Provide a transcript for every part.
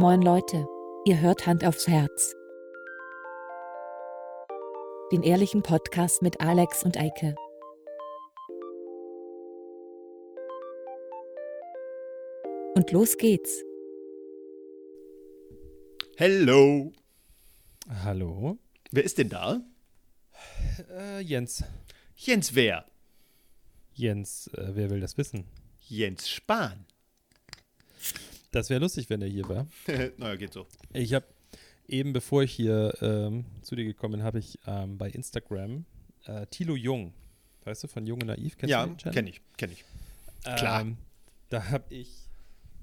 Moin Leute, ihr hört Hand aufs Herz. Den ehrlichen Podcast mit Alex und Eike. Und los geht's. Hello. Hallo. Wer ist denn da? Äh, Jens. Jens wer? Jens, äh, wer will das wissen? Jens Spahn. Das wäre lustig, wenn er hier war. naja, geht so. Ich habe eben, bevor ich hier ähm, zu dir gekommen bin, habe ich ähm, bei Instagram äh, Thilo Jung, weißt du, von Jung und Naiv, kennst ja, du den Channel? kenne ich, kenne ich. Klar. Ähm, da habe ich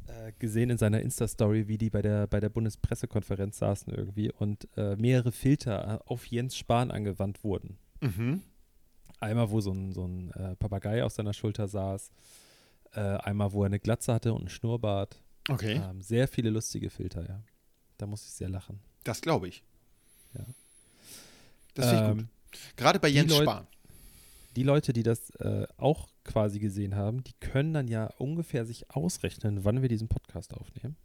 äh, gesehen in seiner Insta-Story, wie die bei der, bei der Bundespressekonferenz saßen irgendwie und äh, mehrere Filter auf Jens Spahn angewandt wurden. Mhm. Einmal, wo so ein, so ein äh, Papagei auf seiner Schulter saß, äh, einmal, wo er eine Glatze hatte und einen Schnurrbart. Okay, Ähm, sehr viele lustige Filter, ja. Da muss ich sehr lachen. das glaube ich. Ja. Das finde ich Ähm, gut. Gerade bei Jens Leut- Spahn. Die Leute, die das äh, auch quasi gesehen haben, die können dann ja ungefähr sich ausrechnen, wann wir diesen Podcast aufnehmen.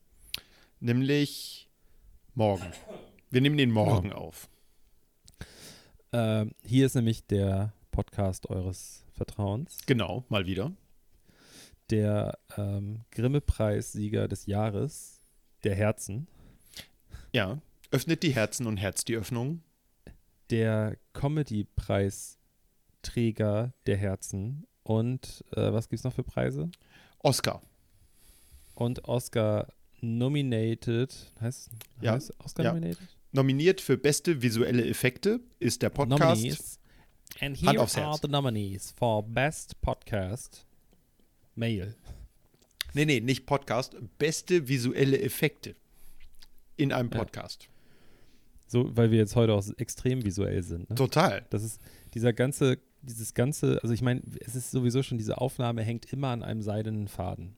Nämlich morgen. Wir nehmen den morgen auf. Ähm, hier ist nämlich der Podcast eures Vertrauens. Genau, mal wieder. Der ähm, Grimme-Preissieger des Jahres, der Herzen. Ja. Öffnet die Herzen und Herz die Öffnung. Der Comedy-Preisträger der Herzen. Und äh, was gibt es noch für Preise? Oscar. Und Oscar nominated. Heißt, Ja, heißt Oscar ja. nominated? Nominiert für beste visuelle Effekte ist der Podcast. Nominees. And here are the nominees for Best Podcast Male. Nee, nee, nicht Podcast. Beste visuelle Effekte in einem Ja. Podcast. So, weil wir jetzt heute auch extrem visuell sind. Ne? Total. Das ist dieser ganze, dieses ganze, also ich meine, es ist sowieso schon, diese Aufnahme hängt immer an einem seidenen Faden.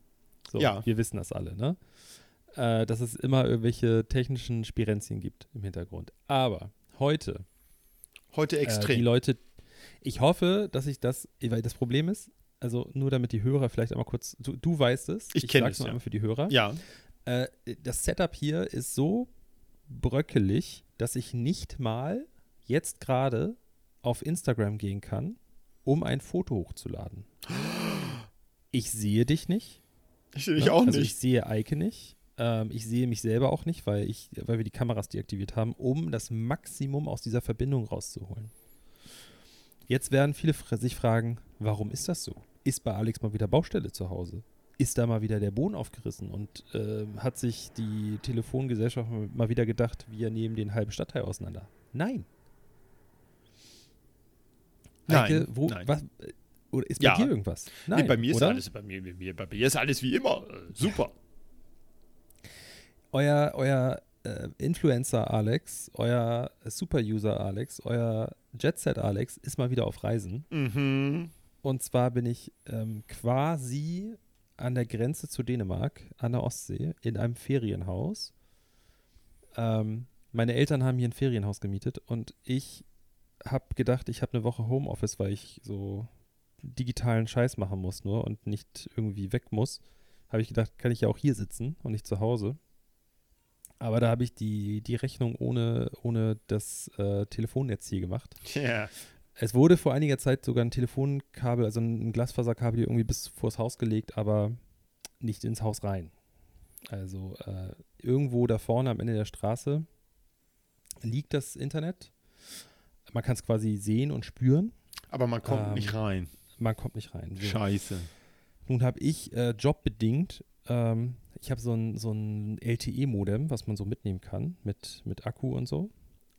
So, Ja. wir wissen das alle, ne? Äh, dass es immer irgendwelche technischen Spirenzien gibt im Hintergrund. Aber heute, Heute äh, die extrem. Leute, ich hoffe, dass ich das, weil das Problem ist, also nur damit die Hörer vielleicht einmal kurz, du, du weißt es, Ich kenn sag's es, nur ja. einmal für die Hörer. ja. Äh, das Setup hier ist so bröckelig, dass ich nicht mal jetzt gerade auf Instagram gehen kann, um ein Foto hochzuladen. Ich sehe dich nicht. Ich, ich ne? auch also Ich nicht. sehe Eike nicht. Ähm, ich sehe mich selber auch nicht, weil, ich, weil wir die Kameras deaktiviert haben, um das Maximum aus dieser Verbindung rauszuholen. Jetzt werden viele sich fragen, warum ist das so? Ist bei Alex mal wieder Baustelle zu Hause? Ist da mal wieder der Boden aufgerissen und ähm, hat sich die Telefongesellschaft mal wieder gedacht, wir nehmen den halben Stadtteil auseinander? Nein. Nein, Eike, wo, nein. Was, äh, oder ist bei Ja. dir irgendwas? Nein, nee, bei mir oder? ist alles, bei mir, bei mir, bei mir ist alles wie immer. Äh, super. euer, euer äh, Influencer Alex, euer Super-User Alex, euer Jet-Set Alex ist mal wieder auf Reisen. Mhm. Und zwar bin ich ähm, quasi an der Grenze zu Dänemark, an der Ostsee, in einem Ferienhaus. Ähm, meine Eltern haben hier ein Ferienhaus gemietet und ich habe gedacht, ich habe eine Woche Homeoffice, weil ich so digitalen Scheiß machen muss nur und nicht irgendwie weg muss. Habe ich gedacht, kann ich ja auch hier sitzen und nicht zu Hause. Aber da habe ich die, die Rechnung ohne, ohne das äh, Telefonnetz hier gemacht. Ja. Es wurde vor einiger Zeit sogar ein Telefonkabel, also ein Glasfaserkabel irgendwie bis vors Haus gelegt, aber nicht ins Haus rein. Also äh, irgendwo da vorne am Ende der Straße liegt das Internet. Man kann es quasi sehen und spüren. Aber man kommt Ähm, nicht rein. Man kommt nicht rein. So. Scheiße. Nun habe ich äh, jobbedingt, ähm, ich habe so ein, so ein LTE-Modem, was man so mitnehmen kann mit, mit Akku und so.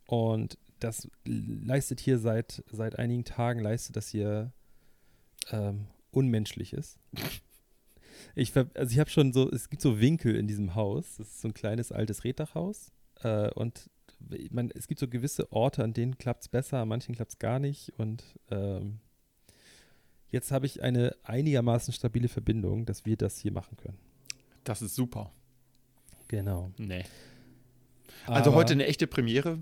Und das leistet hier seit, seit einigen Tagen, leistet das hier ähm, Unmenschliches. Ich, also ich habe schon so, es gibt so Winkel in diesem Haus. Das ist so ein kleines altes Reddachhaus. Äh, und man, es gibt so gewisse Orte, an denen klappt es besser, an manchen klappt es gar nicht. Und ähm, jetzt habe ich eine einigermaßen stabile Verbindung, dass wir das hier machen können. Das ist super. Genau. Nee. Also Aber- heute eine echte Premiere.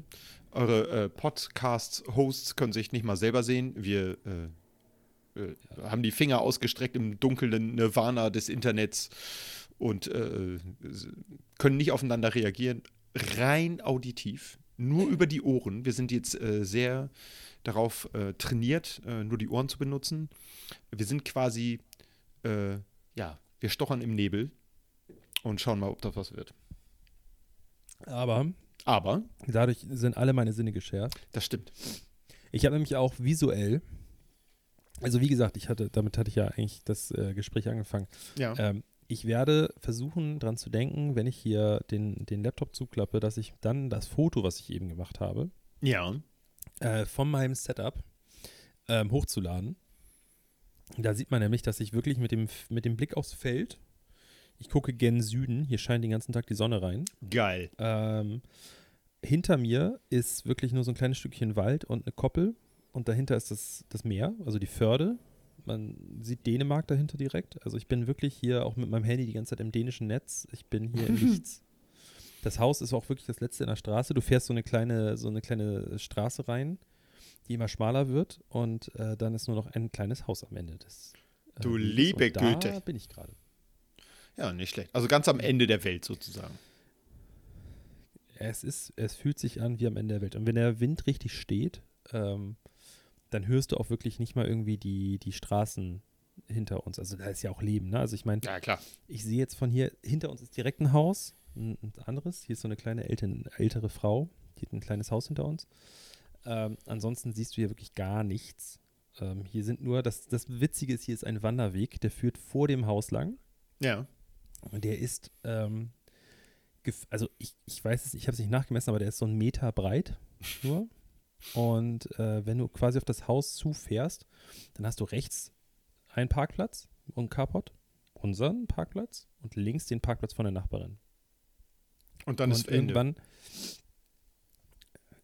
Eure äh, Podcast-Hosts können sich nicht mal selber sehen. Wir äh, äh, haben die Finger ausgestreckt im dunklen Nirvana des Internets und äh, können nicht aufeinander reagieren, rein auditiv, nur über die Ohren. Wir sind jetzt äh, sehr darauf äh, trainiert, nur die Ohren zu benutzen. Wir sind quasi, ja, wir stochern im Nebel und schauen mal, ob das was wird. Aber Aber, dadurch sind alle meine Sinne geschärft. das stimmt. Ich habe nämlich auch visuell, also wie gesagt, ich hatte, damit hatte ich ja eigentlich das äh, Gespräch angefangen. Ja. Ähm, ich werde versuchen, dran zu denken, wenn ich hier den, den Laptop zuklappe, dass ich dann das Foto, was ich eben gemacht habe, ja. äh, von meinem Setup ähm, hochzuladen. Da sieht man nämlich, dass ich wirklich mit dem, mit dem Blick aufs Feld, ich gucke gen Süden, hier scheint den ganzen Tag die Sonne rein. Geil. Ähm, hinter mir ist wirklich nur so ein kleines Stückchen Wald und eine Koppel und dahinter ist das, das Meer, also die Förde. Man sieht Dänemark dahinter direkt. Also ich bin wirklich hier auch mit meinem Handy die ganze Zeit im dänischen Netz. Ich bin hier im Nichts. Das Haus ist auch wirklich das letzte in der Straße. Du fährst so eine kleine, so eine kleine Straße rein, die immer schmaler wird und äh, dann ist nur noch ein kleines Haus am Ende des. Äh, Du liebe und da Güte. bin ich gerade. Ja, nicht schlecht. Also ganz am Ende der Welt sozusagen. Es ist, es fühlt sich an wie am Ende der Welt. Und wenn der Wind richtig steht, ähm, dann hörst du auch wirklich nicht mal irgendwie die, die Straßen hinter uns. Also da ist ja auch Leben, ne? Also ich meine, Ja, ich sehe jetzt von hier, hinter uns ist direkt ein Haus, ein, ein anderes. Hier ist so eine kleine ältere, ältere Frau, die hat ein kleines Haus hinter uns. Ähm, ansonsten siehst du hier wirklich gar nichts. Ähm, hier sind nur, das, das Witzige ist, hier ist ein Wanderweg, der führt vor dem Haus lang. Ja. Und der ist, ähm, also ich, ich weiß es, ich habe es nicht nachgemessen, aber der ist so ein Meter breit nur. Und äh, wenn du quasi auf das Haus zufährst, dann hast du rechts einen Parkplatz und Carport, unseren Parkplatz und links den Parkplatz von der Nachbarin. Und dann und ist Ende. irgendwann,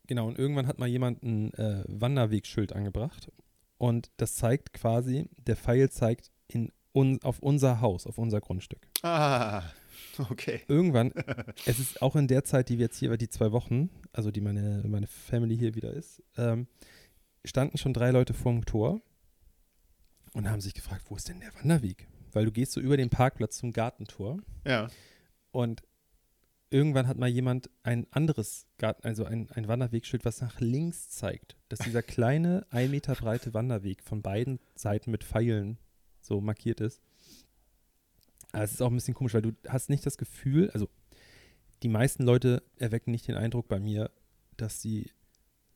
genau, und irgendwann hat mal jemand ein äh, Wanderwegschild angebracht und das zeigt quasi, der Pfeil zeigt in un, auf unser Haus, auf unser Grundstück Ah, okay. irgendwann, es ist auch in der Zeit, die wir jetzt hier, die zwei Wochen, also die meine, meine Family hier wieder ist, ähm, standen schon drei Leute vorm Tor und haben sich gefragt, wo ist denn der Wanderweg? Weil du gehst so über den Parkplatz zum Gartentor Ja. und irgendwann hat mal jemand ein anderes Garten, also ein, ein Wanderwegschild, was nach links zeigt, dass dieser kleine, ein Meter breite Wanderweg von beiden Seiten mit Pfeilen so markiert ist. Aber es ist auch ein bisschen komisch, weil du hast nicht das Gefühl, also die meisten Leute erwecken nicht den Eindruck bei mir, dass sie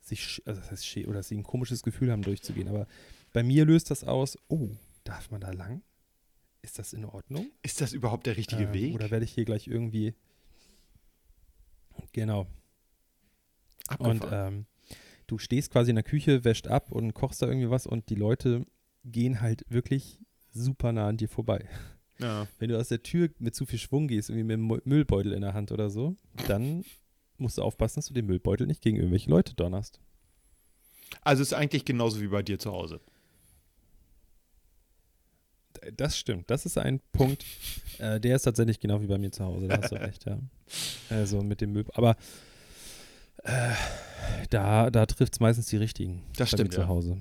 sich, also das heißt, oder dass sie ein komisches Gefühl haben, durchzugehen. Aber bei mir löst das aus, oh, darf man da lang? Ist das in Ordnung? Ist das überhaupt der richtige Ähm, Weg? Oder werde ich hier gleich irgendwie. Genau. Abgefahren. Und ähm, du stehst quasi in der Küche, wäscht ab und kochst da irgendwie was und die Leute gehen halt wirklich super nah an dir vorbei. ja. Wenn du aus der Tür mit zu viel Schwung gehst, irgendwie mit dem Müllbeutel in der Hand oder so, dann musst du aufpassen, dass du den Müllbeutel nicht gegen irgendwelche Leute donnerst. Also ist eigentlich genauso wie bei dir zu Hause. Das stimmt. Das ist ein Punkt, äh, der ist tatsächlich genau wie bei mir zu Hause. Da hast du recht, ja. Also mit dem Müll. Aber äh, da, da trifft es meistens die richtigen. Das stimmt, zu ja. Hause.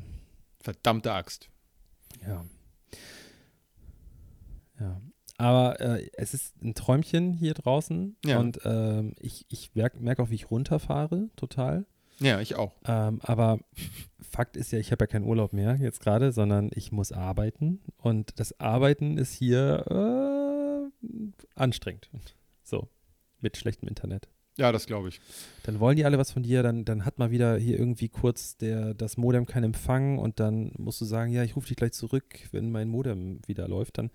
Verdammte Axt. Ja. Ja. Aber äh, es ist ein Träumchen hier draußen. Ja. Und ähm, ich, ich merke merk auch, wie ich runterfahre, total. Ja, ich auch. Ähm, aber Fakt ist ja, ich habe ja keinen Urlaub mehr jetzt gerade, sondern ich muss arbeiten. Und das Arbeiten ist hier äh, anstrengend. So, mit schlechtem Internet. Ja, das glaube ich. Dann wollen die alle was von dir, dann, dann hat mal wieder hier irgendwie kurz der, das Modem keinen Empfang und dann musst du sagen, ja, ich rufe dich gleich zurück, wenn mein Modem wieder läuft. Dann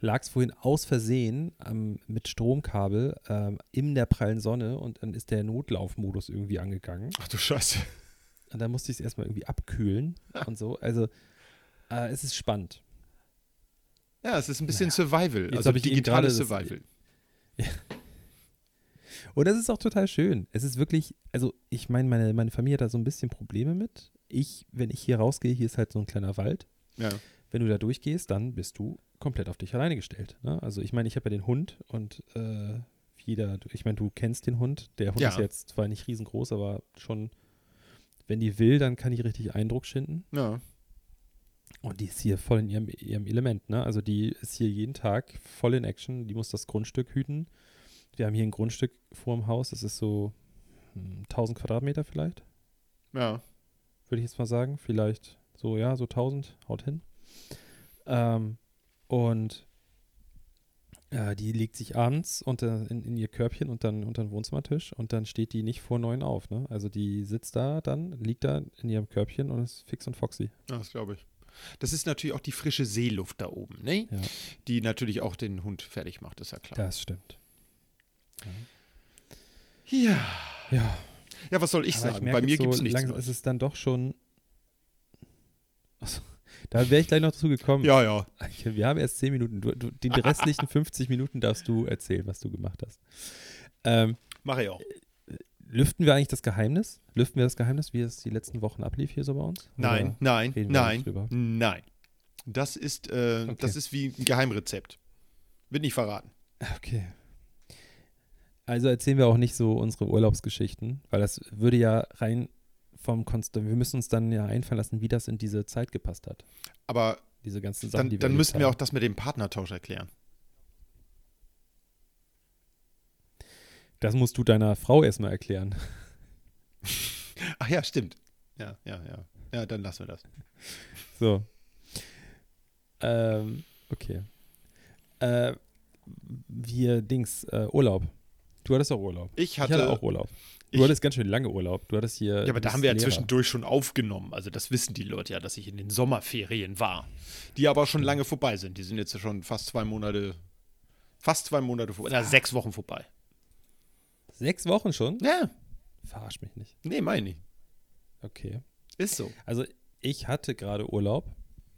lag es vorhin aus Versehen ähm, mit Stromkabel ähm, in der prallen Sonne und dann ist der Notlaufmodus irgendwie angegangen. Ach du Scheiße. Und dann musste ich es erstmal irgendwie abkühlen und so. Also äh, es ist spannend. Ja, es ist ein bisschen Survival. Jetzt Also digitales das- Survival. Und das ist auch total schön. Es ist wirklich, also ich meine, meine, meine Familie hat da so ein bisschen Probleme mit. Ich, wenn ich hier rausgehe, hier ist halt so ein kleiner Wald. Ja. Wenn du da durchgehst, dann bist du komplett auf dich alleine gestellt. Ne? Also ich meine, ich habe ja den Hund und äh, jeder, ich meine, du kennst den Hund. Der Hund Ja. ist jetzt zwar nicht riesengroß, aber schon, wenn die will, dann kann die richtig Eindruck schinden. Ja. Und die ist hier voll in ihrem, ihrem Element, ne? Also die ist hier jeden Tag voll in Action. Die muss das Grundstück hüten. Wir haben hier ein Grundstück vor dem Haus. Das ist so hm, 1000 Quadratmeter vielleicht, Ja. würde ich jetzt mal sagen. Vielleicht so, ja, so 1000, haut hin. Ähm, und äh, die legt sich abends unter, in, in ihr Körbchen unter, unter den Wohnzimmertisch und dann steht die nicht vor neun auf, ne? Also die sitzt da dann, liegt da in ihrem Körbchen und ist fix und foxy. Ja, das glaube ich. Das ist natürlich auch die frische Seeluft da oben, ne? Ja. Die natürlich auch den Hund fertig macht, ist ja klar. Das stimmt. Ja. Ja. Ja, was soll ich Aber sagen? merke Bei mir gibt es so, nichts. Langsam ist es dann doch schon. Achso, da wäre ich gleich noch dazu gekommen. Ja, ja. Wir haben erst 10 Minuten. Du, du, die restlichen 50 Minuten darfst du erzählen, was du gemacht hast. Ähm, Mache ich auch. lüften wir eigentlich das Geheimnis? Lüften wir das Geheimnis, wie es die letzten Wochen ablief hier so bei uns? Nein, Oder- nein, nein, nein. Das ist, äh, Okay. das ist wie ein Geheimrezept. Wird nicht verraten. Okay. Also erzählen wir auch nicht so unsere Urlaubsgeschichten, weil das würde ja rein vom Konstant. Wir müssen uns dann ja einfallen lassen, wie das in diese Zeit gepasst hat. Aber Diese ganzen Sachen, dann, die wir dann müssten wir auch das mit dem Partnertausch erklären. Das musst du deiner Frau erstmal erklären. Ach ja, stimmt. Ja, ja, ja. Ja, dann lassen wir das. So. Ähm, okay. Äh, wir Dings, äh, Urlaub. Du hattest auch Urlaub. Ich Ich hatte, hatte auch Urlaub. Du hattest ganz schön lange Urlaub. Du hattest hier. Ja, aber da haben wir ja Lehrer. zwischendurch schon aufgenommen. Also das wissen die Leute ja, dass ich in den Sommerferien war. Die aber schon lange vorbei sind. Die sind jetzt schon fast zwei Monate, fast zwei Monate vorbei. Na, sechs Wochen vorbei. Sechs Wochen schon? Ja, Verarsch mich nicht. nee, meine ich. Okay. Ist so. Also, ich hatte gerade Urlaub.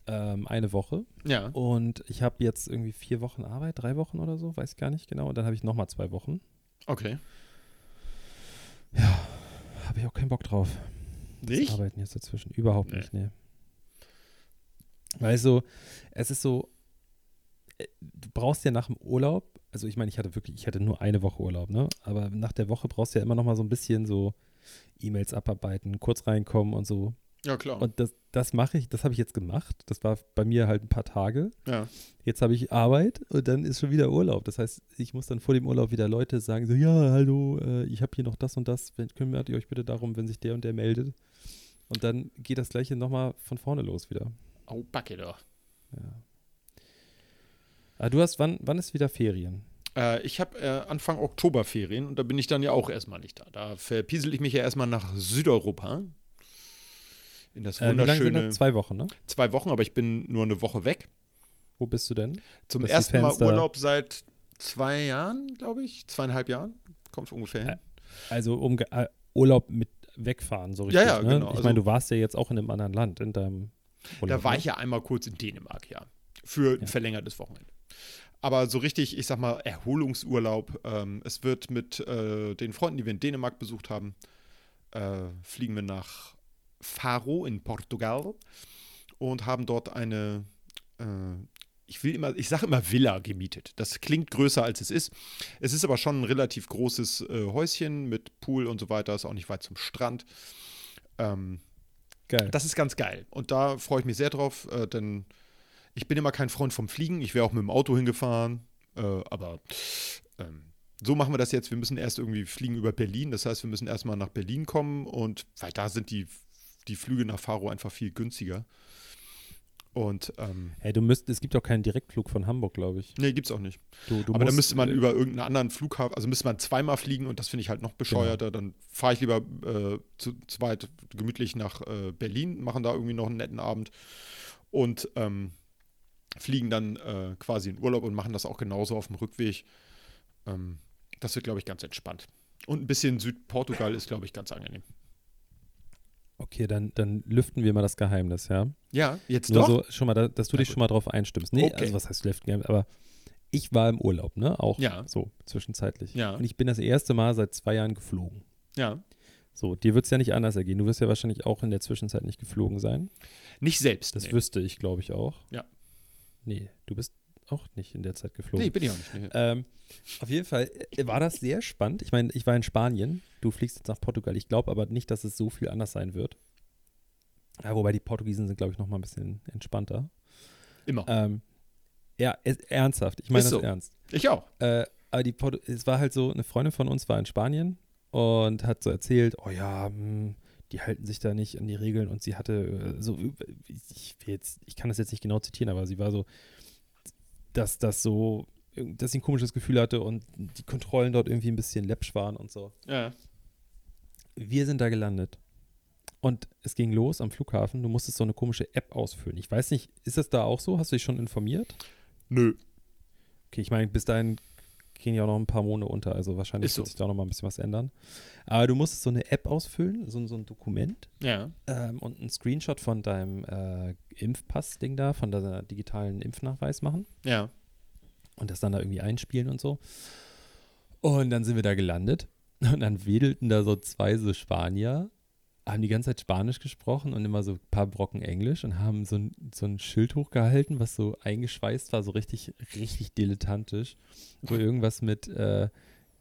Ähm, eine Woche. Ja. Und ich habe jetzt irgendwie vier Wochen Arbeit, drei Wochen oder so, weiß gar nicht genau. Und dann habe ich nochmal zwei Wochen. Okay. Habe ich auch keinen Bock drauf. Das Nicht? Arbeiten jetzt dazwischen. Überhaupt Nee. nicht, nee. Weil so, es ist so, äh, du brauchst ja nach dem Urlaub, also ich meine, ich hatte wirklich, ich hatte nur eine Woche Urlaub, ne? Aber nach der Woche brauchst du ja immer noch mal so ein bisschen so E-Mails abarbeiten, kurz reinkommen und so. Ja, klar. Und das, das mache ich, das habe ich jetzt gemacht. Das war bei mir halt ein paar Tage. ja. Jetzt habe ich Arbeit und dann ist schon wieder Urlaub. Das heißt, ich muss dann vor dem Urlaub wieder Leute sagen, so, ja, hallo, äh, ich habe hier noch das und das, wenn, kümmert ihr euch bitte darum, wenn sich der und der meldet. Und dann geht das gleiche nochmal von vorne los wieder. Au, Backe doch. Ja. Ah, du hast, wann, wann ist wieder Ferien? Äh, ich habe äh, Anfang Oktober Ferien und da bin ich dann ja auch erstmal nicht da. Da verpiesel ich mich ja erstmal nach Südeuropa. In das Äh, wunderschöne? Zwei Wochen, ne? zwei Wochen, aber ich bin nur eine Woche weg. Wo bist du denn? Zum Dass ersten Mal Urlaub seit zwei Jahren, glaube ich. Zweieinhalb Jahren. Kommt ungefähr hin. Also um äh, Urlaub mit wegfahren, so Ja, richtig. ja, ne? genau. Ich Also- meine, du warst ja jetzt auch in einem anderen Land, in deinem Urlaub. Da war ne? ich ja einmal kurz in Dänemark, ja. Für ein Ja. verlängertes Wochenende. Aber so richtig, ich sag mal, Erholungsurlaub. Ähm, es wird mit äh, den Freunden, die wir in Dänemark besucht haben, äh, fliegen wir nach Faro in Portugal und haben dort eine, äh, ich will immer, ich sage immer Villa gemietet. Das klingt größer als es ist. Es ist aber schon ein relativ großes äh, Häuschen mit Pool und so weiter, ist auch nicht weit zum Strand. Ähm, Geil. das ist ganz geil. Und da freue ich mich sehr drauf, äh, denn ich bin immer kein Freund vom Fliegen. Ich wäre auch mit dem Auto hingefahren. Äh, aber ähm, so machen wir das jetzt. Wir müssen erst irgendwie fliegen über Berlin. Das heißt, wir müssen erstmal nach Berlin kommen. Und weil da sind die, die Flüge nach Faro einfach viel günstiger. Und ähm, Hey, du müsst, es gibt auch keinen Direktflug von Hamburg, glaube ich. nee, gibt's auch nicht. Du, du aber da müsste man äh, über irgendeinen anderen Flughafen, also müsste man zweimal fliegen und das finde ich halt noch bescheuerter. Dann fahre ich lieber äh, zu zweit gemütlich nach äh, Berlin, machen da irgendwie noch einen netten Abend und ähm, fliegen dann äh, quasi in Urlaub und machen das auch genauso auf dem Rückweg. Ähm, das wird, glaube ich, ganz entspannt. Und ein bisschen Südportugal ist, glaube ich, ganz angenehm. Okay, dann, dann lüften wir mal das Geheimnis, ja? Ja, jetzt Nur doch. so schon mal, da, dass du Na dich gut. schon mal drauf einstimmst. Nee, Okay. also was heißt lüften? Aber ich war im Urlaub, ne? Auch Ja. so zwischenzeitlich. Ja. Und ich bin das erste Mal seit zwei Jahren geflogen. Ja, So, dir wird es ja nicht anders ergehen. Du wirst ja wahrscheinlich auch in der Zwischenzeit nicht geflogen sein. nicht selbst. Das nee. wüsste ich, glaube ich, auch. Ja. Nee, du bist auch nicht in der Zeit geflogen. nee, bin ich auch nicht. Nee. Ähm, auf jeden Fall äh, war das sehr spannend. Ich meine, ich war in Spanien. Du fliegst jetzt nach Portugal. Ich glaube aber nicht, dass es so viel anders sein wird. Ja, wobei die Portugiesen sind, glaube ich, noch mal ein bisschen entspannter. Immer. Ähm, ja, es, ernsthaft. Ich meine das so. ernst. ich auch. Äh, aber die Porto es war halt so, eine Freundin von uns war in Spanien und hat so erzählt, oh ja, hm, die halten sich da nicht an die Regeln und sie hatte äh, so, ich, jetzt, ich kann das jetzt nicht genau zitieren, aber sie war so, dass das so, dass sie ein komisches Gefühl hatte und die Kontrollen dort irgendwie ein bisschen läppsch waren und so. Ja. Wir sind da gelandet. Und es ging los am Flughafen. Du musstest so eine komische App ausfüllen. Ich weiß nicht, ist das da auch so? Hast du dich schon informiert? Nö. Okay, ich meine, bis dahin gehen ja auch noch ein paar Monate unter. Also wahrscheinlich so. wird sich da noch mal ein bisschen was ändern. Aber du musstest so eine App ausfüllen, so, so ein Dokument Ja. ähm, und einen Screenshot von deinem äh, Impfpass-Ding da, von deiner digitalen Impfnachweis machen Ja. und das dann da irgendwie einspielen und so. Und dann sind wir da gelandet und dann wedelten da so zwei so Spanier, haben die ganze Zeit Spanisch gesprochen und immer so ein paar Brocken Englisch und haben so ein, so ein Schild hochgehalten, was so eingeschweißt war, so richtig, richtig dilettantisch, wo irgendwas mit, äh,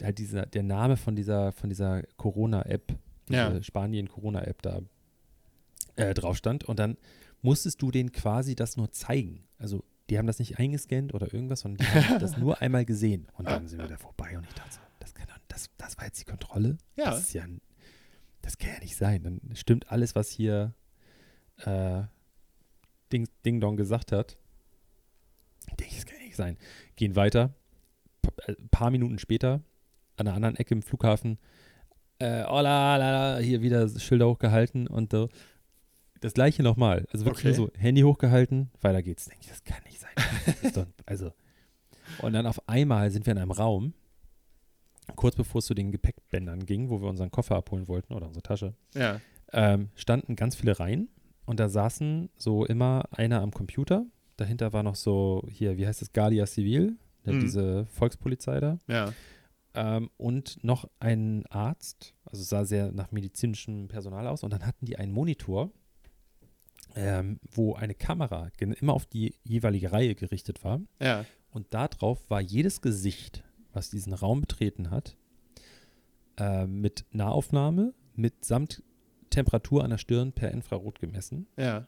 halt dieser, der Name von dieser, von dieser Corona-App, Ja. Spanien-Corona-App da äh, drauf stand und dann musstest du denen quasi das nur zeigen. Also die haben das nicht eingescannt oder irgendwas, sondern die haben das nur einmal gesehen. Und dann sind wir da vorbei und ich dachte so, das, kann das, das war jetzt die Kontrolle? Ja. Das ist ja, ein- das kann ja nicht sein. Dann stimmt alles, was hier äh, Ding, Ding Dong gesagt hat. Ich denke, das kann ja nicht sein. Gehen weiter. P äh, paar Minuten später, an einer anderen Ecke im Flughafen, äh, hola, la, la, hier wieder Schilder hochgehalten und so. Das gleiche nochmal. Also wirklich Okay. nur so Handy hochgehalten, weiter geht's. Denke ich, das kann nicht sein. Doch, also. Und dann auf einmal sind wir in einem Raum, kurz bevor es zu den Gepäckbändern ging, wo wir unseren Koffer abholen wollten oder unsere Tasche, Ja. ähm, standen ganz viele Reihen und da saßen so immer einer am Computer. Dahinter war noch so, hier, wie heißt es, Guardia Civil, Mhm. diese Volkspolizei da. Ja. Ähm, und noch ein Arzt, also sah sehr nach medizinischem Personal aus. Und dann hatten die einen Monitor, ähm, wo eine Kamera immer auf die jeweilige Reihe gerichtet war. Ja. Und darauf war jedes Gesicht, was diesen Raum betreten hat, äh, mit Nahaufnahme, mitsamt Temperatur an der Stirn per Infrarot gemessen. Ja.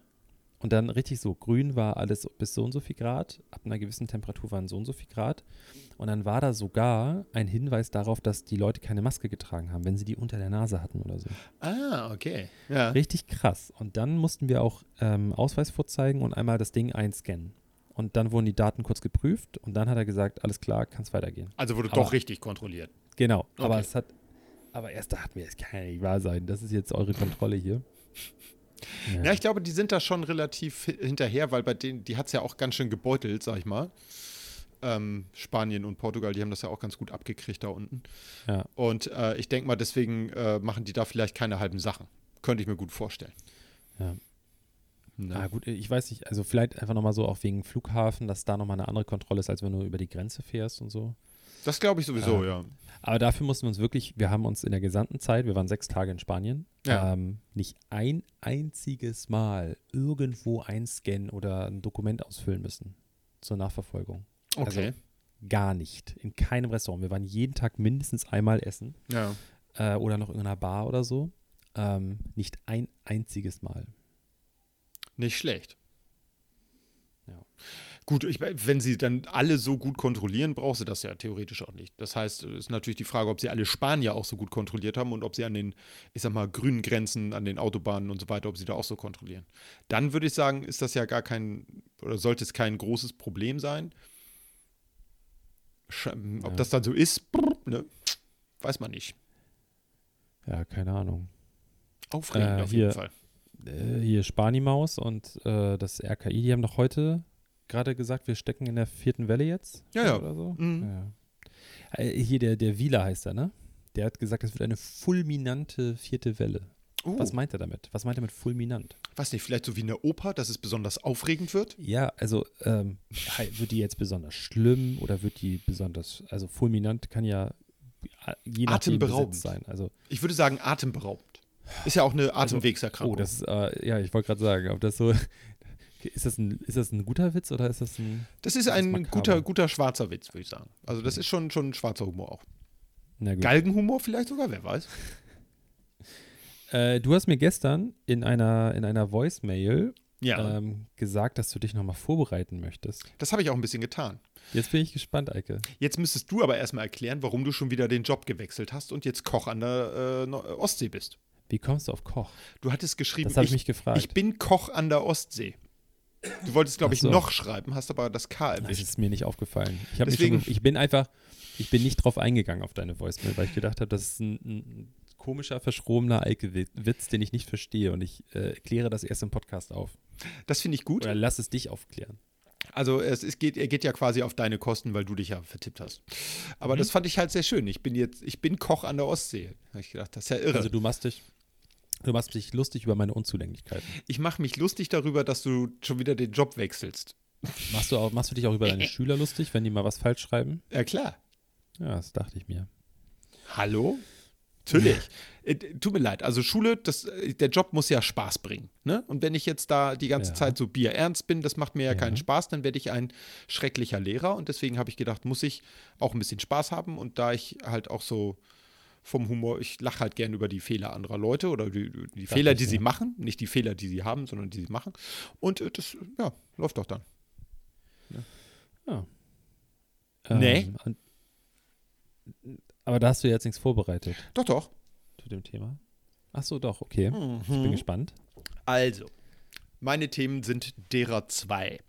Und dann richtig so, grün war alles bis so und so viel Grad, ab einer gewissen Temperatur waren so und so viel Grad. Und dann war da sogar ein Hinweis darauf, dass die Leute keine Maske getragen haben, wenn sie die unter der Nase hatten oder so. Ah, okay. Ja. Richtig krass. Und dann mussten wir auch ähm, Ausweis vorzeigen und einmal das Ding einscannen. Und dann wurden die Daten kurz geprüft und dann hat er gesagt, alles klar, kann es weitergehen. Also wurde Aber- doch richtig kontrolliert. Genau, aber Okay. es hat, aber erst dachten wir, es kann ja nicht wahr sein. Das ist jetzt eure Kontrolle hier. Ja, ich glaube, die sind da schon relativ hi- hinterher, weil bei denen, die hat es ja auch ganz schön gebeutelt, sag ich mal. Ähm, Spanien und Portugal, die haben das ja auch ganz gut abgekriegt da unten. Ja. Und äh, ich denke mal, deswegen äh, machen die da vielleicht keine halben Sachen. Könnte ich mir gut vorstellen. Ja. Ne? Ah, gut, ich weiß nicht, also vielleicht einfach nochmal so auch wegen Flughafen, dass da nochmal eine andere Kontrolle ist, als wenn du über die Grenze fährst und so. Das glaube ich sowieso, Äh, ja. Aber dafür mussten wir uns wirklich, wir haben uns in der gesamten Zeit, wir waren sechs Tage in Spanien, Ja. ähm, nicht ein einziges Mal irgendwo einscannen oder ein Dokument ausfüllen müssen zur Nachverfolgung. Okay. Also gar nicht. In keinem Restaurant. Wir waren jeden Tag mindestens einmal essen ja. äh, oder noch in einer Bar oder so. Ähm, nicht ein einziges Mal. Nicht schlecht. Ja. Gut, ich, wenn sie dann alle so gut kontrollieren, braucht sie das ja theoretisch auch nicht. Das heißt, es ist natürlich die Frage, ob sie alle Spanier auch so gut kontrolliert haben und ob sie an den, ich sag mal, grünen Grenzen, an den Autobahnen und so weiter, ob sie da auch so kontrollieren. Dann würde ich sagen, ist das ja gar kein, oder sollte es kein großes Problem sein. Sch ob Ja. das dann so ist, brr, ne? weiß man nicht. Ja, keine Ahnung. Aufregend Äh, auf jeden Fall. Äh, hier Spanimaus und äh, das RKI, die haben doch heute gerade gesagt, wir stecken in der vierten Welle jetzt. Ja, ja. Oder so. Mhm. Ja. Äh, hier der, der Wieler heißt er, ne? Der hat gesagt, es wird eine fulminante vierte Welle. Oh, Was meint er damit? Was meint er mit fulminant? weiß nicht, vielleicht so wie in der Oper, dass es besonders aufregend wird? Ja, also ähm, wird die jetzt besonders schlimm oder wird die besonders, also fulminant kann ja äh, je nachdem Atemberaubend. sein. Also, Ich würde sagen, atemberaubend. Ist ja auch eine Atemwegserkrankung. oh, das äh, ja, ich wollte gerade sagen, ob das so, ist das, ein, ist das ein guter Witz oder ist das ein, Das ist ein makaber. guter, guter schwarzer Witz, würde ich sagen. Also das ist schon, schon ein schwarzer Humor auch. Galgenhumor vielleicht sogar, wer weiß. Äh, du hast mir gestern in einer, in einer Voicemail Ja, ähm, gesagt, dass du dich nochmal vorbereiten möchtest. das habe ich auch ein bisschen getan. Jetzt bin ich gespannt, Eike. Jetzt müsstest du aber erstmal erklären, warum du schon wieder den Job gewechselt hast und jetzt Koch an der äh, Ostsee bist. Wie kommst du auf Koch? Du hattest geschrieben, Das ich ich, mich gefragt. ich bin Koch an der Ostsee. Du wolltest, glaube ich, so. noch schreiben, hast aber das K Das erwischt. ist mir nicht aufgefallen. Ich, Deswegen- schon, ich bin einfach, ich bin nicht drauf eingegangen auf deine Voicemail, weil ich gedacht habe, das ist ein, ein komischer, verschrobener Eike-Witz, den ich nicht verstehe. Und ich äh, kläre das erst im Podcast auf. Das finde ich gut. Oder lass es dich aufklären. Also es, es geht, er geht ja quasi auf deine Kosten, weil du dich ja vertippt hast. Aber Mhm. das fand ich halt sehr schön. Ich bin jetzt, ich bin Koch an der Ostsee. Habe ich gedacht, das ist ja irre. Also du machst dich, du machst dich lustig über meine Unzulänglichkeiten. ich mache mich lustig darüber, dass du schon wieder den Job wechselst. Machst du, auch, machst du dich auch über deine Schüler lustig, wenn die mal was falsch schreiben? Ja klar. Ja, das dachte ich mir. Hallo? Natürlich. Äh, Tut mir leid. Also Schule, das, äh, der Job muss ja Spaß bringen. Ne? Und wenn ich jetzt da die ganze Ja. Zeit so bierernst bin, das macht mir ja, Ja. keinen Spaß, dann werde ich ein schrecklicher Lehrer. Und deswegen habe ich gedacht, muss ich auch ein bisschen Spaß haben. Und da ich halt auch so vom Humor, ich lache halt gern über die Fehler anderer Leute oder die, die Fehler, ich, die sie ja. machen. Nicht die Fehler, die sie haben, sondern die sie machen. Und äh, das, ja, läuft doch dann. Nee. und, aber da hast du jetzt nichts vorbereitet Doch, doch. zu dem Thema. Ach so, doch, okay. Ich bin Mhm. gespannt. Also, meine Themen sind derer zwei.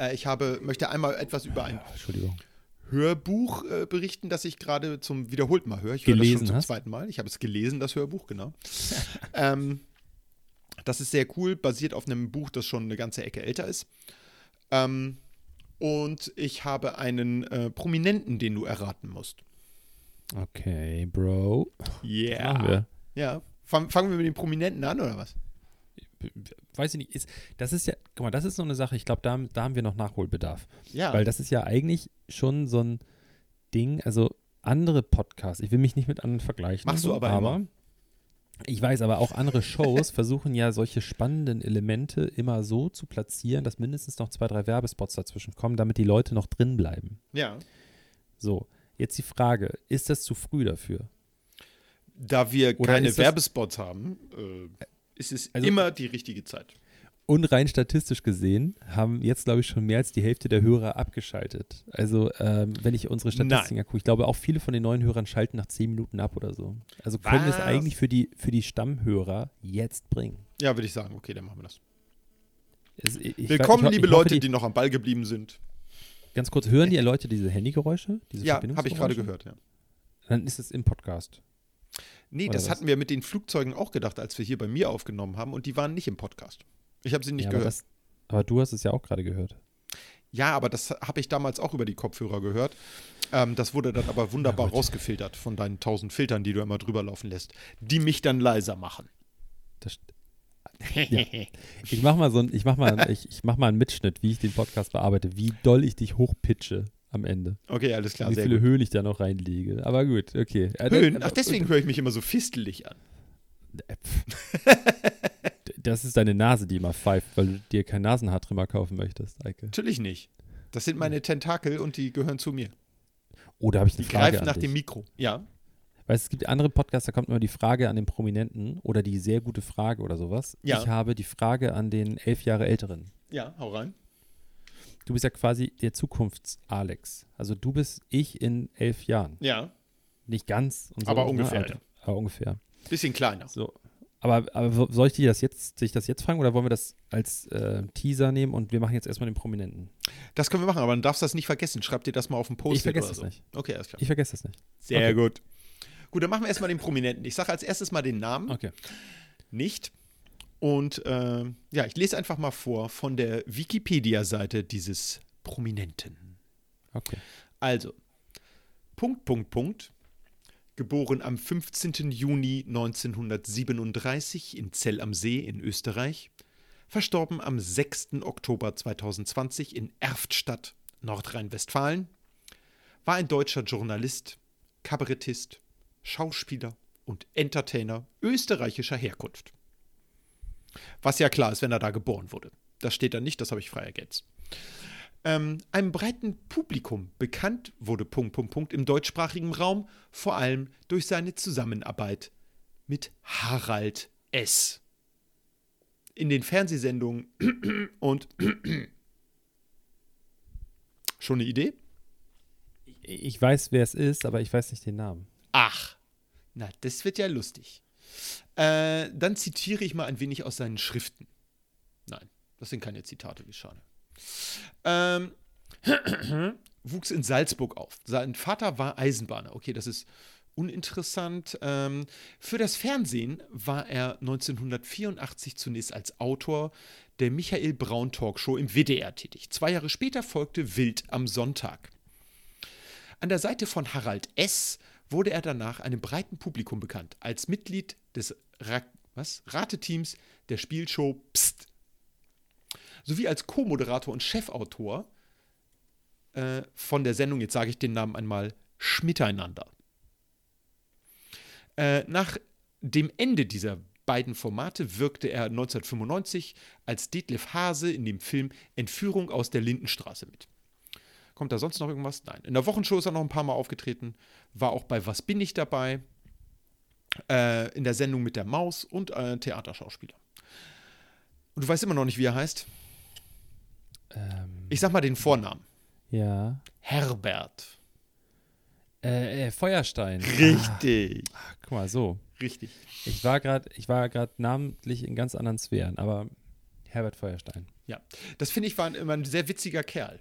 Äh, ich habe, möchte einmal etwas über ein Entschuldigung. Hörbuch äh, berichten, das ich gerade zum wiederholten Mal höre. Ich höre das schon zum hast? zweiten Mal. Ich habe es gelesen, das Hörbuch, genau. ähm, das ist sehr cool, basiert auf einem Buch, das schon eine ganze Ecke älter ist. Ähm, und ich habe einen äh, Prominenten, den du erraten musst. Okay, Bro. Yeah. Ja. Fang, fangen wir mit den Prominenten an, oder was? Weiß ich nicht. Ist, das ist ja, guck mal, das ist so eine Sache, ich glaube, da, da haben wir noch Nachholbedarf. Ja. Weil das ist ja eigentlich schon so ein Ding, also andere Podcasts, ich will mich nicht mit anderen vergleichen. Machst du aber aber immer. ich weiß, aber auch andere Shows versuchen ja solche spannenden Elemente immer so zu platzieren, dass mindestens noch zwei, drei Werbespots dazwischen kommen, damit die Leute noch drin bleiben. ja. So, jetzt die Frage, ist das zu früh dafür? Da wir Oder keine Werbespots haben, äh, ist es Also- immer die richtige Zeit. Und rein statistisch gesehen haben jetzt, glaube ich, schon mehr als die Hälfte der Hörer abgeschaltet. Also, ähm, wenn ich unsere Statistiken angucke, ich glaube, auch viele von den neuen Hörern schalten nach zehn Minuten ab oder so. Also können wir es eigentlich für die, für die Stammhörer jetzt bringen. Ja, würde ich sagen, okay, dann machen wir das. Es- ich- ich- Willkommen, ich ho- liebe ich hoffe, Leute, die, noch am Ball geblieben sind. Ganz kurz, hören die Leute diese Handygeräusche? Diese Ja, habe ich gerade gehört, ja. Dann ist es im Podcast. Nee, Oder das was? hatten wir mit den Flugzeugen auch gedacht, als wir hier bei mir aufgenommen haben und die waren nicht im Podcast. Ich habe sie nicht ja, aber, gehört. das, aber du hast es ja auch gerade gehört. ja, aber das habe ich damals auch über die Kopfhörer gehört. Ähm, das wurde dann aber wunderbar Ja, rausgefiltert von deinen tausend Filtern, die du immer drüber laufen lässt, die mich dann leiser machen. Das, Ja. ich mach mal so ein, ich mach mal, ich, ich mach mal einen Mitschnitt, wie ich den Podcast bearbeite, wie doll ich dich hochpitche am Ende. Okay, alles klar, wie viele gut. Höhen ich da noch reinlege. Aber gut, okay. Höhen? Ach, deswegen höre ich mich immer so fistelig an. Das ist deine Nase, die immer pfeift, weil du dir kein Nasenhaartrimmer kaufen möchtest, Eike. Natürlich nicht. Das sind meine Tentakel und die gehören zu mir. Oder habe ich Die eine Frage greifen an nach dich? dem Mikro. Ja. Weißt du, es gibt andere Podcasts, da kommt immer die Frage an den Prominenten oder die sehr gute Frage oder sowas. Ja. Ich habe die Frage an den elf Jahre Älteren. Ja, hau rein. Du bist ja quasi der Zukunfts-Alex. Also du bist ich in elf Jahren. Ja. Nicht ganz. Und so, Aber ne? ungefähr, Aber, ja. aber ungefähr. Bisschen kleiner. So. Aber, aber so- soll ich dir das jetzt, sich das jetzt fragen oder wollen wir das als äh, Teaser nehmen und wir machen jetzt erstmal den Prominenten? Das können wir machen, aber dann darfst du das nicht vergessen. Schreib dir das mal auf den Post. Ich vergesse das so. nicht. Okay, alles klar. Ich vergesse das nicht. Sehr okay. gut. Gut, dann machen wir erstmal den Prominenten. Ich sage als erstes mal den Namen Okay. nicht. Und äh, ja, ich lese einfach mal vor von der Wikipedia-Seite dieses Prominenten. Okay. Also, Punkt, Punkt, Punkt. Geboren am 15. Juni 1937 in Zell am See in Österreich. Verstorben am 6. Oktober 2020 in Erftstadt, Nordrhein-Westfalen. War ein deutscher Journalist, Kabarettist, Schauspieler und Entertainer österreichischer Herkunft. Was ja klar ist, wenn er da geboren wurde. Das steht da nicht, das habe ich frei ergänzt. Ähm, einem breiten Publikum bekannt wurde Punkt, Punkt, Punkt im deutschsprachigen Raum, vor allem durch seine Zusammenarbeit mit Harald S. In den Fernsehsendungen und schon eine Idee? Ich weiß, wer es ist, aber ich weiß nicht den Namen. Ach, na, das wird ja lustig. Äh, dann zitiere ich mal ein wenig aus seinen Schriften. Nein, das sind keine Zitate, wie schade. Ähm, wuchs in Salzburg auf. Sein Vater war Eisenbahner. Okay, das ist uninteressant. Ähm, für das Fernsehen war er 1984 zunächst als Autor der Michael Braun Talkshow im WDR tätig. Zwei Jahre später folgte Wild am Sonntag. An der Seite von Harald S. wurde er danach einem breiten Publikum bekannt, als Mitglied des Ra was? Rateteams der Spielshow Psst. Sowie als Co-Moderator und Chefautor äh, von der Sendung, jetzt sage ich den Namen einmal, Schmiteinander. Äh, nach dem Ende dieser beiden Formate wirkte er 1995 als Detlef Hase in dem Film Entführung aus der Lindenstraße mit. Kommt da sonst noch irgendwas? Nein. In der Wochenshow ist er noch ein paar Mal aufgetreten, war auch bei Was bin ich dabei, äh, in der Sendung mit der Maus und äh, Theaterschauspieler. Und du weißt immer noch nicht, wie er heißt? Ähm, Ich sag mal den Vornamen. ja. Herbert. Äh, äh, Feuerstein. Richtig. Ah, guck mal, so. Richtig. Ich war gerade, ich war gerade namentlich in ganz anderen Sphären, aber Herbert Feuerstein. Ja. Das finde ich war immer ein sehr witziger Kerl.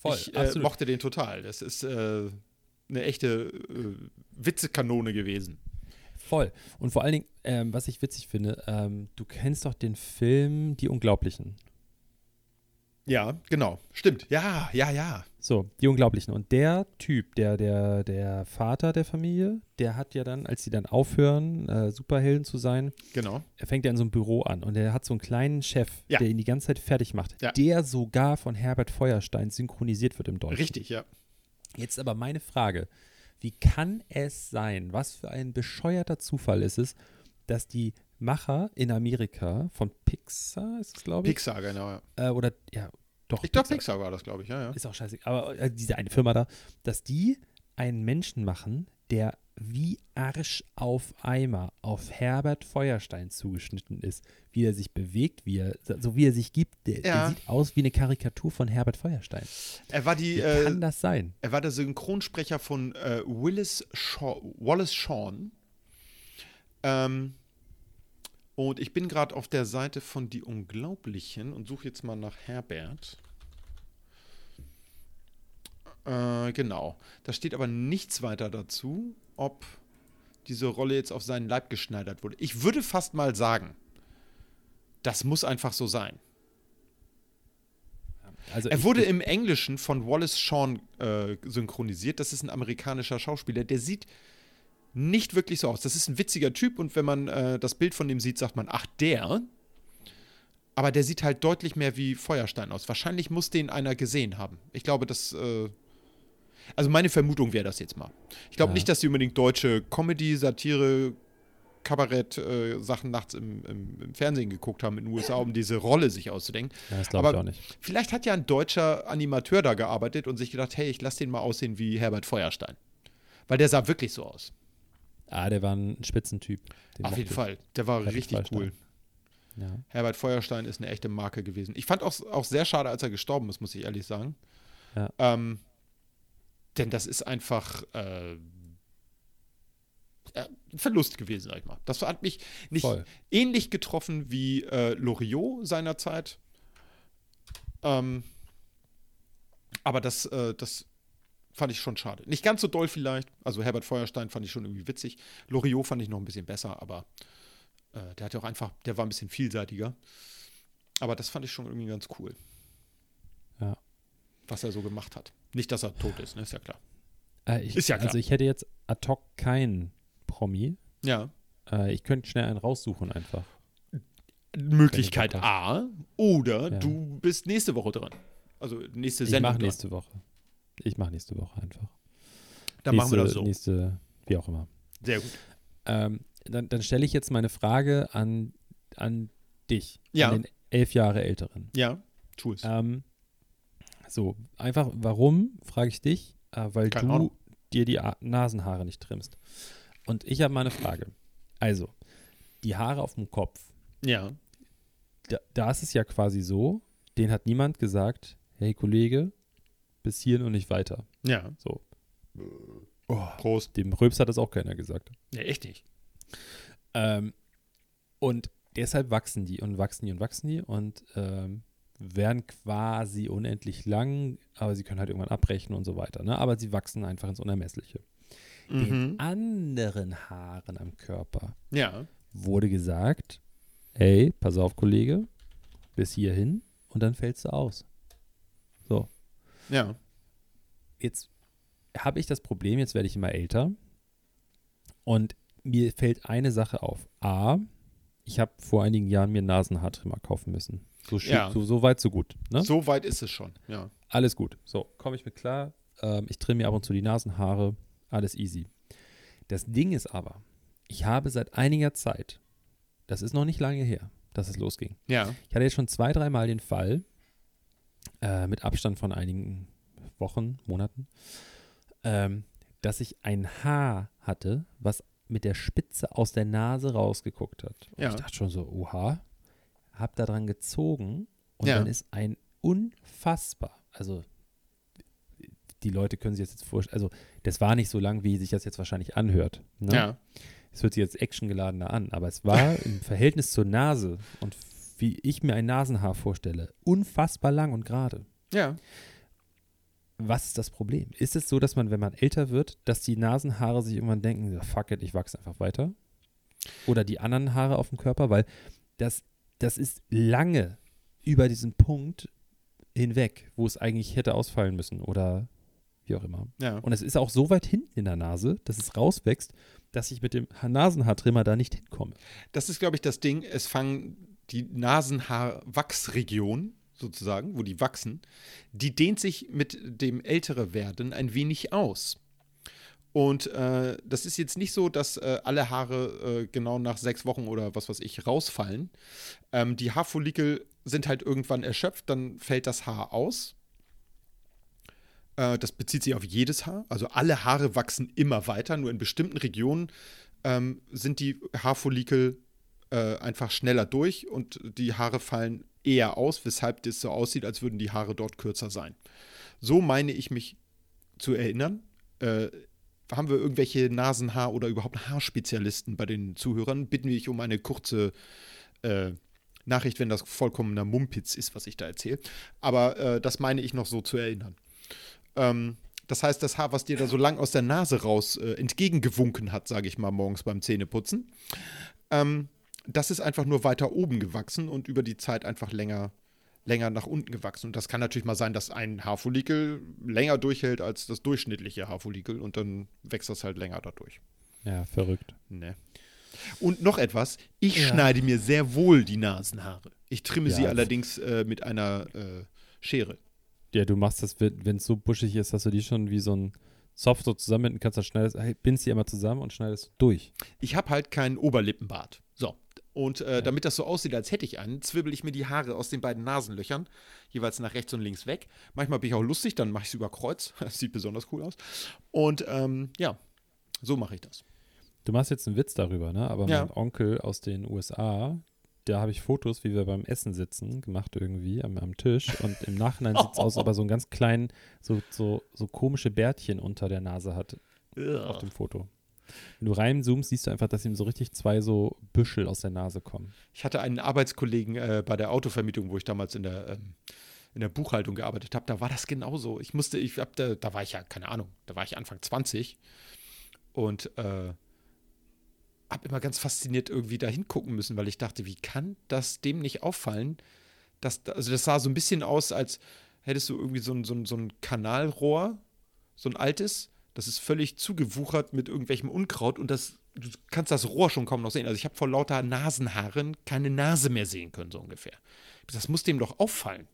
Voll, ich äh, mochte den total. Das ist äh, eine echte äh, Witzekanone gewesen. Voll. Und vor allen Dingen, ähm, was ich witzig finde, ähm, du kennst doch den Film Die Unglaublichen. Ja, genau. Stimmt. Ja, ja, ja. So, Die Unglaublichen. Und der Typ, der, der, der Vater der Familie, der hat ja dann, als sie dann aufhören, äh, Superhelden zu sein, Genau. er fängt ja in so einem Büro an und er hat so einen kleinen Chef, Ja. der ihn die ganze Zeit fertig macht, Ja. der sogar von Herbert Feuerstein synchronisiert wird im Deutschen. Richtig, ja. Jetzt aber meine Frage: Wie kann es sein, was für ein bescheuerter Zufall ist es, dass die Macher in Amerika von Pixar, ist es glaube ich? Pixar, genau, ja. Äh, oder, ja, doch. Ich glaube, Pixar war das, glaube ich, ja, ja. Ist auch scheiße. Aber äh, diese eine Firma da, dass die einen Menschen machen, der wie Arsch auf Eimer auf Herbert Feuerstein zugeschnitten ist. Wie er sich bewegt, wie er, so wie er sich gibt. Der, der Ja. sieht aus wie eine Karikatur von Herbert Feuerstein. Er war die, Wie äh, kann das sein? er war der Synchronsprecher von äh, Willis Shaw, Wallace Shawn. Ähm, und ich bin gerade auf der Seite von Die Unglaublichen und suche jetzt mal nach Herbert. Äh, genau. Da steht aber nichts weiter dazu, ob diese Rolle jetzt auf seinen Leib geschneidert wurde. Ich würde fast mal sagen, das muss einfach so sein. Also Er wurde im Englischen von Wallace Shawn äh, synchronisiert. Das ist ein amerikanischer Schauspieler. Der sieht nicht wirklich so aus. Das ist ein witziger Typ und wenn man äh, das Bild von dem sieht, sagt man, ach, der. Aber der sieht halt deutlich mehr wie Feuerstein aus. Wahrscheinlich muss den einer gesehen haben. Ich glaube, das. Äh, also meine Vermutung wäre das jetzt mal. Ich glaube Ja. nicht, dass die unbedingt deutsche Comedy, Satire, Kabarett-Sachen nachts im, im, im Fernsehen geguckt haben in den USA, um diese Rolle sich auszudenken. Ja, das glaube ich auch nicht. Vielleicht hat ja ein deutscher Animateur da gearbeitet und sich gedacht, hey, ich lasse den mal aussehen wie Herbert Feuerstein. Weil der sah wirklich so aus. Ah, der war ein Spitzentyp. Den Auf jeden. Fall. Der war Herbert richtig Feuerstein. cool. Ja. Herbert Feuerstein ist eine echte Marke gewesen. Ich fand auch, auch sehr schade, als er gestorben ist, muss ich ehrlich sagen. Ja. Ähm, denn das ist einfach äh, äh, ein Verlust gewesen, sag ich mal. Das hat mich nicht Voll. ähnlich getroffen wie äh, Loriot seinerzeit. Ähm, aber das, äh, das fand ich schon schade. Nicht ganz so doll vielleicht. Also Herbert Feuerstein fand ich schon irgendwie witzig. Loriot fand ich noch ein bisschen besser, aber äh, der hatte auch einfach, der war ein bisschen vielseitiger. Aber das fand ich schon irgendwie ganz cool. Ja. Was er so gemacht hat. Nicht, dass er tot ist, ne? Ist ja klar. Äh, ich, Ist ja klar. Also ich hätte jetzt ad hoc keinen Promi. Ja. Äh, ich könnte schnell einen raussuchen einfach. Möglichkeit A. Oder Ja. du bist nächste Woche dran. Also nächste Ich Sendung. mache dran. nächste Woche. Ich mache nächste Woche einfach. Dann nächste, machen wir das so. Nächste, wie auch immer. Sehr gut. Ähm, dann dann stelle ich jetzt meine Frage an, an dich, Ja. an den elf Jahre Älteren. Ja, tu es. Ähm, so, einfach, warum, frage ich dich, äh, weil Keine du Ahnung. dir die A Nasenhaare nicht trimmst. Und ich habe mal eine Frage. Also, die Haare auf dem Kopf. Ja. Da, da ist es ja quasi so, den hat niemand gesagt, hey Kollege, bis hierhin und nicht weiter. Ja. So. Prost. Dem Röps hat das auch keiner gesagt. Ja, echt nicht. Ähm, und deshalb wachsen die und wachsen die und wachsen die und ähm, werden quasi unendlich lang, aber sie können halt irgendwann abbrechen und so weiter. Ne? Aber sie wachsen einfach ins Unermessliche. Den Mhm. anderen Haaren am Körper Ja. wurde gesagt, ey, pass auf, Kollege, bis hierhin und dann fällst du aus. So, Ja. jetzt habe ich das Problem, jetzt werde ich immer älter und mir fällt eine Sache auf. A, ich habe vor einigen Jahren mir Nasenhaartrimmer kaufen müssen. So, Ja. so, so weit, so gut. Ne? So weit ist es schon. Ja. Alles gut. So, komme ich mit klar. Ähm, ich trimme mir ab und zu die Nasenhaare. Alles easy. Das Ding ist aber, ich habe seit einiger Zeit, das ist noch nicht lange her, dass es losging. Ja. Ich hatte jetzt schon zwei, dreimal den Fall, äh, mit Abstand von einigen Wochen, Monaten, ähm, dass ich ein Haar hatte, was mit der Spitze aus der Nase rausgeguckt hat. Und Ja. ich dachte schon so, oha, hab da dran gezogen und Ja. dann ist ein unfassbar, also die Leute können sich das jetzt vorstellen, also das war nicht so lang, wie sich das jetzt wahrscheinlich anhört. Ne? Ja. Es hört sich jetzt actiongeladener an, aber es war im Verhältnis zur Nase und wie ich mir ein Nasenhaar vorstelle, unfassbar lang und gerade. Ja. Was ist das Problem? Ist es so, dass man, wenn man älter wird, dass die Nasenhaare sich irgendwann denken, fuck it, ich wachse einfach weiter? Oder die anderen Haare auf dem Körper? Weil das, das ist lange über diesen Punkt hinweg, wo es eigentlich hätte ausfallen müssen oder wie auch immer. Ja. Und es ist auch so weit hinten in der Nase, dass es rauswächst, dass ich mit dem Nasenhaartrimmer da nicht hinkomme. Das ist, glaube ich, das Ding. Es fangen die Nasenhaarwachsregion sozusagen, wo die wachsen, die dehnt sich mit dem ältere Werden ein wenig aus. Und äh, das ist jetzt nicht so, dass äh, alle Haare äh, genau nach sechs Wochen oder was weiß ich rausfallen. Ähm, die Haarfollikel sind halt irgendwann erschöpft, dann fällt das Haar aus. Äh, das bezieht sich auf jedes Haar. Also alle Haare wachsen immer weiter, nur in bestimmten Regionen ähm, sind die Haarfollikel äh, einfach schneller durch und die Haare fallen eher aus, weshalb das so aussieht, als würden die Haare dort kürzer sein. So meine ich mich zu erinnern. Äh, haben wir irgendwelche Nasenhaar- oder überhaupt Haarspezialisten bei den Zuhörern? Bitten wir ich um eine kurze äh, Nachricht, wenn das vollkommener Mumpitz ist, was ich da erzähle. Aber äh, das meine ich noch so zu erinnern. Ähm, das heißt, das Haar, was dir da so lang aus der Nase raus äh, entgegengewunken hat, sage ich mal, morgens beim Zähneputzen, ähm, das ist einfach nur weiter oben gewachsen und über die Zeit einfach länger, länger nach unten gewachsen. Und das kann natürlich mal sein, dass ein Haarfollikel länger durchhält als das durchschnittliche Haarfollikel und dann wächst das halt länger dadurch. Ja, verrückt. Ne. Und noch etwas, ich Ja. schneide mir sehr wohl die Nasenhaare. Ich trimme sie Ja. allerdings äh, mit einer äh, Schere. Ja, du machst das, wenn es so buschig ist, dass du die schon wie so ein Soft so zusammenbinden kannst, dann schneidest, bindst die immer zusammen und schneidest durch. Ich habe halt keinen Oberlippenbart. Und äh, damit das so aussieht, als hätte ich einen, zwirbel ich mir die Haare aus den beiden Nasenlöchern, jeweils nach rechts und links weg. Manchmal bin ich auch lustig, dann mache ich es über Kreuz. Das sieht besonders cool aus. Und ähm, ja, so mache ich das. Du machst jetzt einen Witz darüber, ne? Aber Ja. mein Onkel aus den USA, da habe ich Fotos, wie wir beim Essen sitzen, gemacht irgendwie am, am Tisch. Und im Nachhinein sieht es aus, als ob er so einen ganz kleinen, so, so, so komische Bärtchen unter der Nase hat auf dem Foto. Wenn du reinzoomst, siehst du einfach, dass ihm so richtig zwei so Büschel aus der Nase kommen. Ich hatte einen Arbeitskollegen äh, bei der Autovermietung, wo ich damals in der, ähm, in der Buchhaltung gearbeitet habe. Da war das genauso. Ich musste, ich hab da, da war ich ja, keine Ahnung, da war ich Anfang 20 und äh, habe immer ganz fasziniert irgendwie da hingucken müssen, weil ich dachte, wie kann das dem nicht auffallen? Dass, da- also das sah so ein bisschen aus, als hättest du irgendwie so ein, so ein, so ein Kanalrohr, so ein altes, das ist völlig zugewuchert mit irgendwelchem Unkraut und das, du kannst das Rohr schon kaum noch sehen. Also ich habe vor lauter Nasenhaaren keine Nase mehr sehen können, so ungefähr. Das muss dem doch auffallen.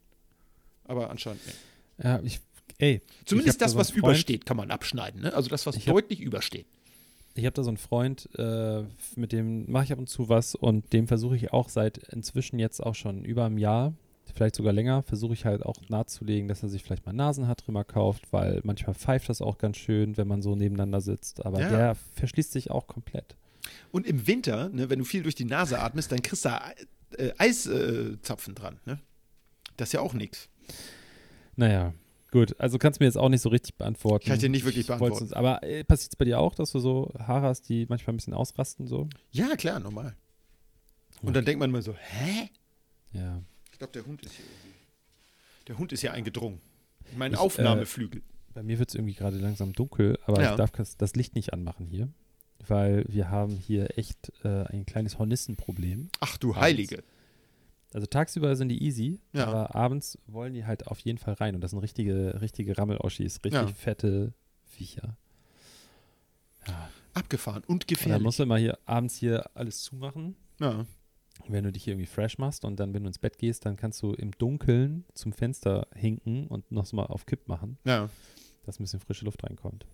Aber anscheinend nicht. Ja, ich, ey. Zumindest ich hab da das, so was Freund- übersteht, kann man abschneiden. Ne? Also das, was Ich hab- deutlich übersteht. Ich habe da so einen Freund, äh, mit dem mache ich ab und zu was und dem versuche ich auch seit inzwischen jetzt auch schon über einem Jahr, vielleicht sogar länger, versuche ich halt auch nahezulegen, dass er sich vielleicht mal Nasenhaartrimmer kauft, weil manchmal pfeift das auch ganz schön, wenn man so nebeneinander sitzt. Aber Ja. der verschließt sich auch komplett. Und im Winter, ne, wenn du viel durch die Nase atmest, dann kriegst du da äh, Eiszapfen dran. Ne? Das ist ja auch nichts. Naja, gut. Also kannst du mir jetzt auch nicht so richtig beantworten. Kann ich dir nicht wirklich beantworten. uns- Aber äh, passiert es bei dir auch, dass du so Haare hast, die manchmal ein bisschen ausrasten so? Ja, klar, normal. Und dann denkt man immer so, hä? Ja. Ich glaube, der Hund ist hier irgendwie. Der Hund ist hier eingedrungen. In meinen Ich, Aufnahmeflügel. Bei mir wird es irgendwie gerade langsam dunkel, aber Ja. ich darf das, Licht nicht anmachen hier, weil wir haben hier echt äh, ein kleines Hornissenproblem. Ach du Heilige. Also tagsüber sind die easy, Ja. aber abends wollen die halt auf jeden Fall rein und das sind richtige, richtige Rammeloschis, richtig Ja. fette Viecher. Abgefahren und Und dann gefährlich. musst du immer hier abends hier alles zumachen, Ja. Wenn du dich hier irgendwie fresh machst und dann, wenn du ins Bett gehst, dann kannst du im Dunkeln zum Fenster hinken und noch mal auf Kipp machen, ja, dass ein bisschen frische Luft reinkommt.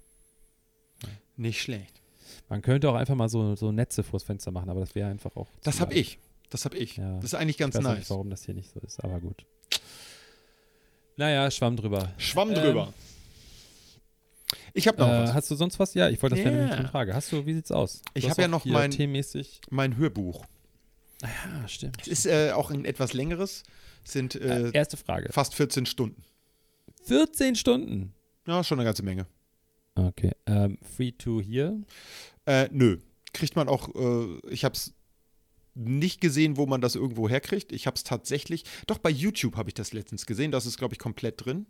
nicht schlecht. Man könnte auch einfach mal so, so Netze vors Fenster machen, aber das wäre einfach auch. Das habe ich. Das habe ich. Ja. Das ist eigentlich Ich ganz weiß auch nice. nicht, warum das hier nicht so ist, aber gut. Naja, Schwamm drüber. Schwamm Ähm, drüber. ich habe noch Äh, was. hast du sonst was? Ja, ich wollte das wäre nämlich eine Frage. Hast du, wie sieht's aus? Ich Du hab hast ja noch mein-. Mein Hörbuch. Ja, stimmt. Es ist äh, auch ein etwas längeres. Sind äh, erste Frage. fast 14 Stunden. 14 Stunden. Ja, schon eine ganze Menge. Okay. Ähm, free to hear. Äh, nö. Kriegt man auch, äh, ich habe es nicht gesehen, wo man das irgendwo herkriegt. Ich habe es tatsächlich, doch bei YouTube habe ich das letztens gesehen. Das ist, glaube ich, komplett drin.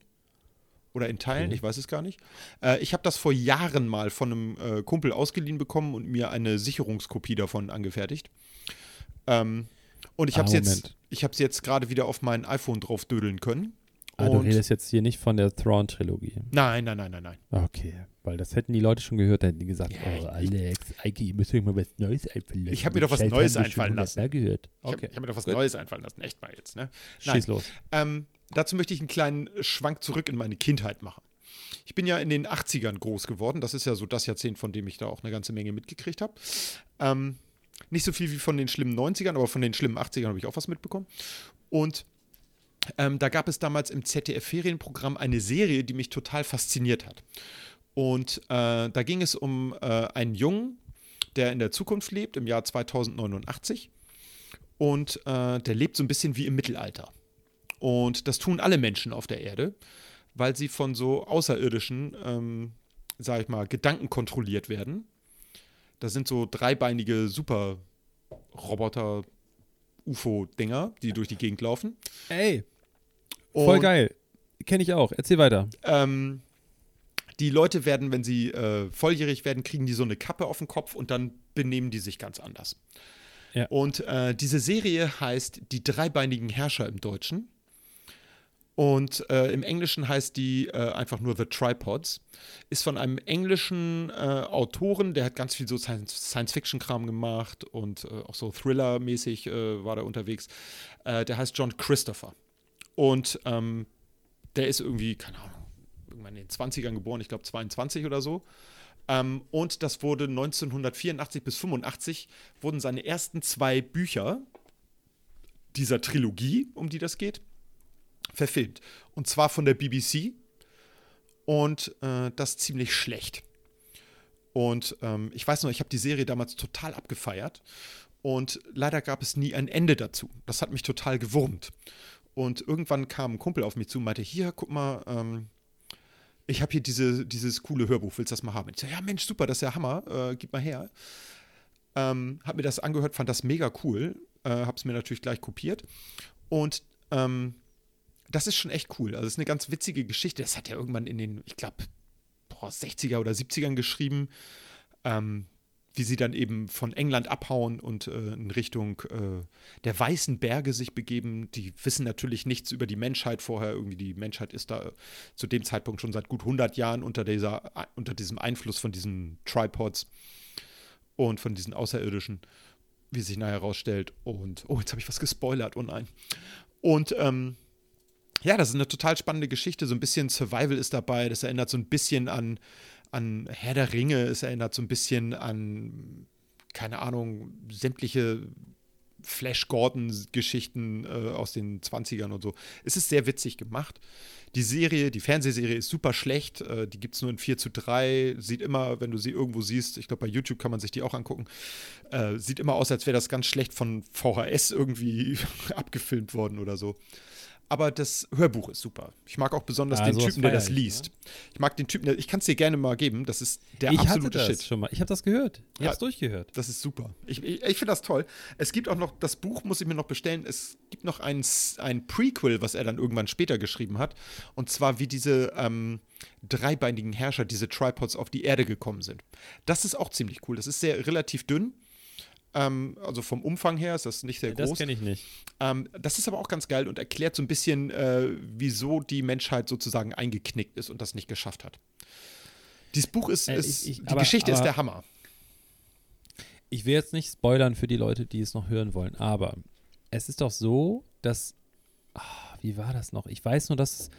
Oder in Teilen, Okay. ich weiß es gar nicht. Äh, ich habe das vor Jahren mal von einem äh, Kumpel ausgeliehen bekommen und mir eine Sicherungskopie davon angefertigt. Ähm, und ich Ah, habe es jetzt, ich habe jetzt gerade wieder auf mein iPhone drauf dödeln können. Ah, du redest jetzt hier nicht von der Thrawn-Trilogie. Nein, nein, nein, nein, nein. Okay. Weil das hätten die Leute schon gehört, dann hätten die gesagt, Ja, oh, ich- Alex, Eike, ihr müsst euch mal was Neues einfallen lassen. Ich hab mir doch was Scheiß Neues einfallen lassen. hundertmal gehört. Ich habe Okay. hab mir doch was Gut. Neues einfallen lassen. Echt mal jetzt, ne? Schieß los. Ähm, dazu möchte ich einen kleinen Schwank zurück in meine Kindheit machen. Ich bin ja in den 80ern groß geworden. Das ist ja so das Jahrzehnt, von dem ich da auch eine ganze Menge mitgekriegt habe. Ähm, nicht so viel wie von den schlimmen 90ern, aber von den schlimmen 80ern habe ich auch was mitbekommen. Und ähm, da gab es damals im ZDF-Ferienprogramm eine Serie, die mich total fasziniert hat. Und äh, da ging es um äh, einen Jungen, der in der Zukunft lebt, im Jahr 2089. Und äh, der lebt so ein bisschen wie im Mittelalter. Und das tun alle Menschen auf der Erde, weil sie von so Außerirdischen, ähm, sag ich mal, Gedanken kontrolliert werden. Das sind so dreibeinige Super-Roboter, UFO-Dinger, die durch die Gegend laufen. Ey, voll Und, geil. Kenne ich auch. Erzähl weiter. Ähm, die Leute werden, wenn sie äh, volljährig werden, kriegen die so eine Kappe auf den Kopf und dann benehmen die sich ganz anders. Ja. Und äh, diese Serie heißt Die dreibeinigen Herrscher im Deutschen. Und äh, im Englischen heißt die äh, einfach nur The Tripods. Ist von einem englischen äh, Autoren, der hat ganz viel so Science- Science-Fiction-Kram gemacht und äh, auch so Thriller-mäßig äh, war da unterwegs. Äh, der heißt John Christopher. Und ähm, der ist irgendwie, keine Ahnung, irgendwann in den 20ern geboren, ich glaube 22 oder so. Ähm, und das wurde 1984 bis 85 wurden seine ersten zwei Bücher dieser Trilogie, um die das geht, verfilmt. Und zwar von der BBC. Und äh, das ziemlich schlecht. Und ähm, ich weiß noch, ich habe die Serie damals total abgefeiert. Und leider gab es nie ein Ende dazu. Das hat mich total gewurmt. Und irgendwann kam ein Kumpel auf mich zu und meinte: Hier, guck mal, ähm, ich habe hier diese, dieses coole Hörbuch, willst du das mal haben? Ich so, ja, Mensch, super, das ist ja Hammer, äh, gib mal her. Ähm, hab mir das angehört, fand das mega cool, äh, hab's mir natürlich gleich kopiert. Und ähm, das ist schon echt cool. Also, es ist eine ganz witzige Geschichte. Das hat er irgendwann in den, ich glaube, 60er oder 70ern geschrieben. Ähm, wie sie dann eben von England abhauen und äh, in Richtung äh, der Weißen Berge sich begeben. Die wissen natürlich nichts über die Menschheit vorher. Irgendwie die Menschheit ist da zu dem Zeitpunkt schon seit gut 100 Jahren unter, dieser, unter diesem Einfluss von diesen Tripods und von diesen Außerirdischen, wie sich nachher herausstellt. Und, oh, jetzt habe ich was gespoilert, oh nein. Und, ähm, ja, das ist eine total spannende Geschichte. So ein bisschen Survival ist dabei. Das erinnert so ein bisschen an, an Herr der Ringe. Es erinnert so ein bisschen an, keine Ahnung, sämtliche Flash Gordon-Geschichten äh, aus den 20ern und so. Es ist sehr witzig gemacht. Die Serie, die Fernsehserie ist super schlecht. Äh, die gibt es nur in 4 zu 3. Sieht immer, wenn du sie irgendwo siehst, ich glaube, bei YouTube kann man sich die auch angucken, äh, sieht immer aus, als wäre das ganz schlecht von VHS irgendwie abgefilmt worden oder so. Aber das Hörbuch ist super. Ich mag auch besonders Ah, den Typen, der das liest. Ich mag den Typen, der, ich kann es dir gerne mal geben. Das ist der ich hatte absolute das Shit. schon mal. Ich habe das gehört. Ich Ja. habe es durchgehört. Das ist super. Ich, ich, ich finde das toll. Es gibt auch noch, das Buch muss ich mir noch bestellen. Es gibt noch ein, ein Prequel, was er dann irgendwann später geschrieben hat. Und zwar, wie diese ähm, dreibeinigen Herrscher, diese Tripods, auf die Erde gekommen sind. Das ist auch ziemlich cool. Das ist sehr relativ dünn. Ähm, also vom Umfang her ist das nicht sehr Das groß. kenne ich nicht. Ähm, das ist aber auch ganz geil und erklärt so ein bisschen, äh, wieso die Menschheit sozusagen eingeknickt ist und das nicht geschafft hat. Dieses Buch ist, Äh, ist ich- ich- die aber- Geschichte ist aber- der Hammer. Ich will jetzt nicht spoilern für die Leute, die es noch hören wollen, aber es ist doch so, dass. ah, wie war das noch? Ich weiß nur, dass.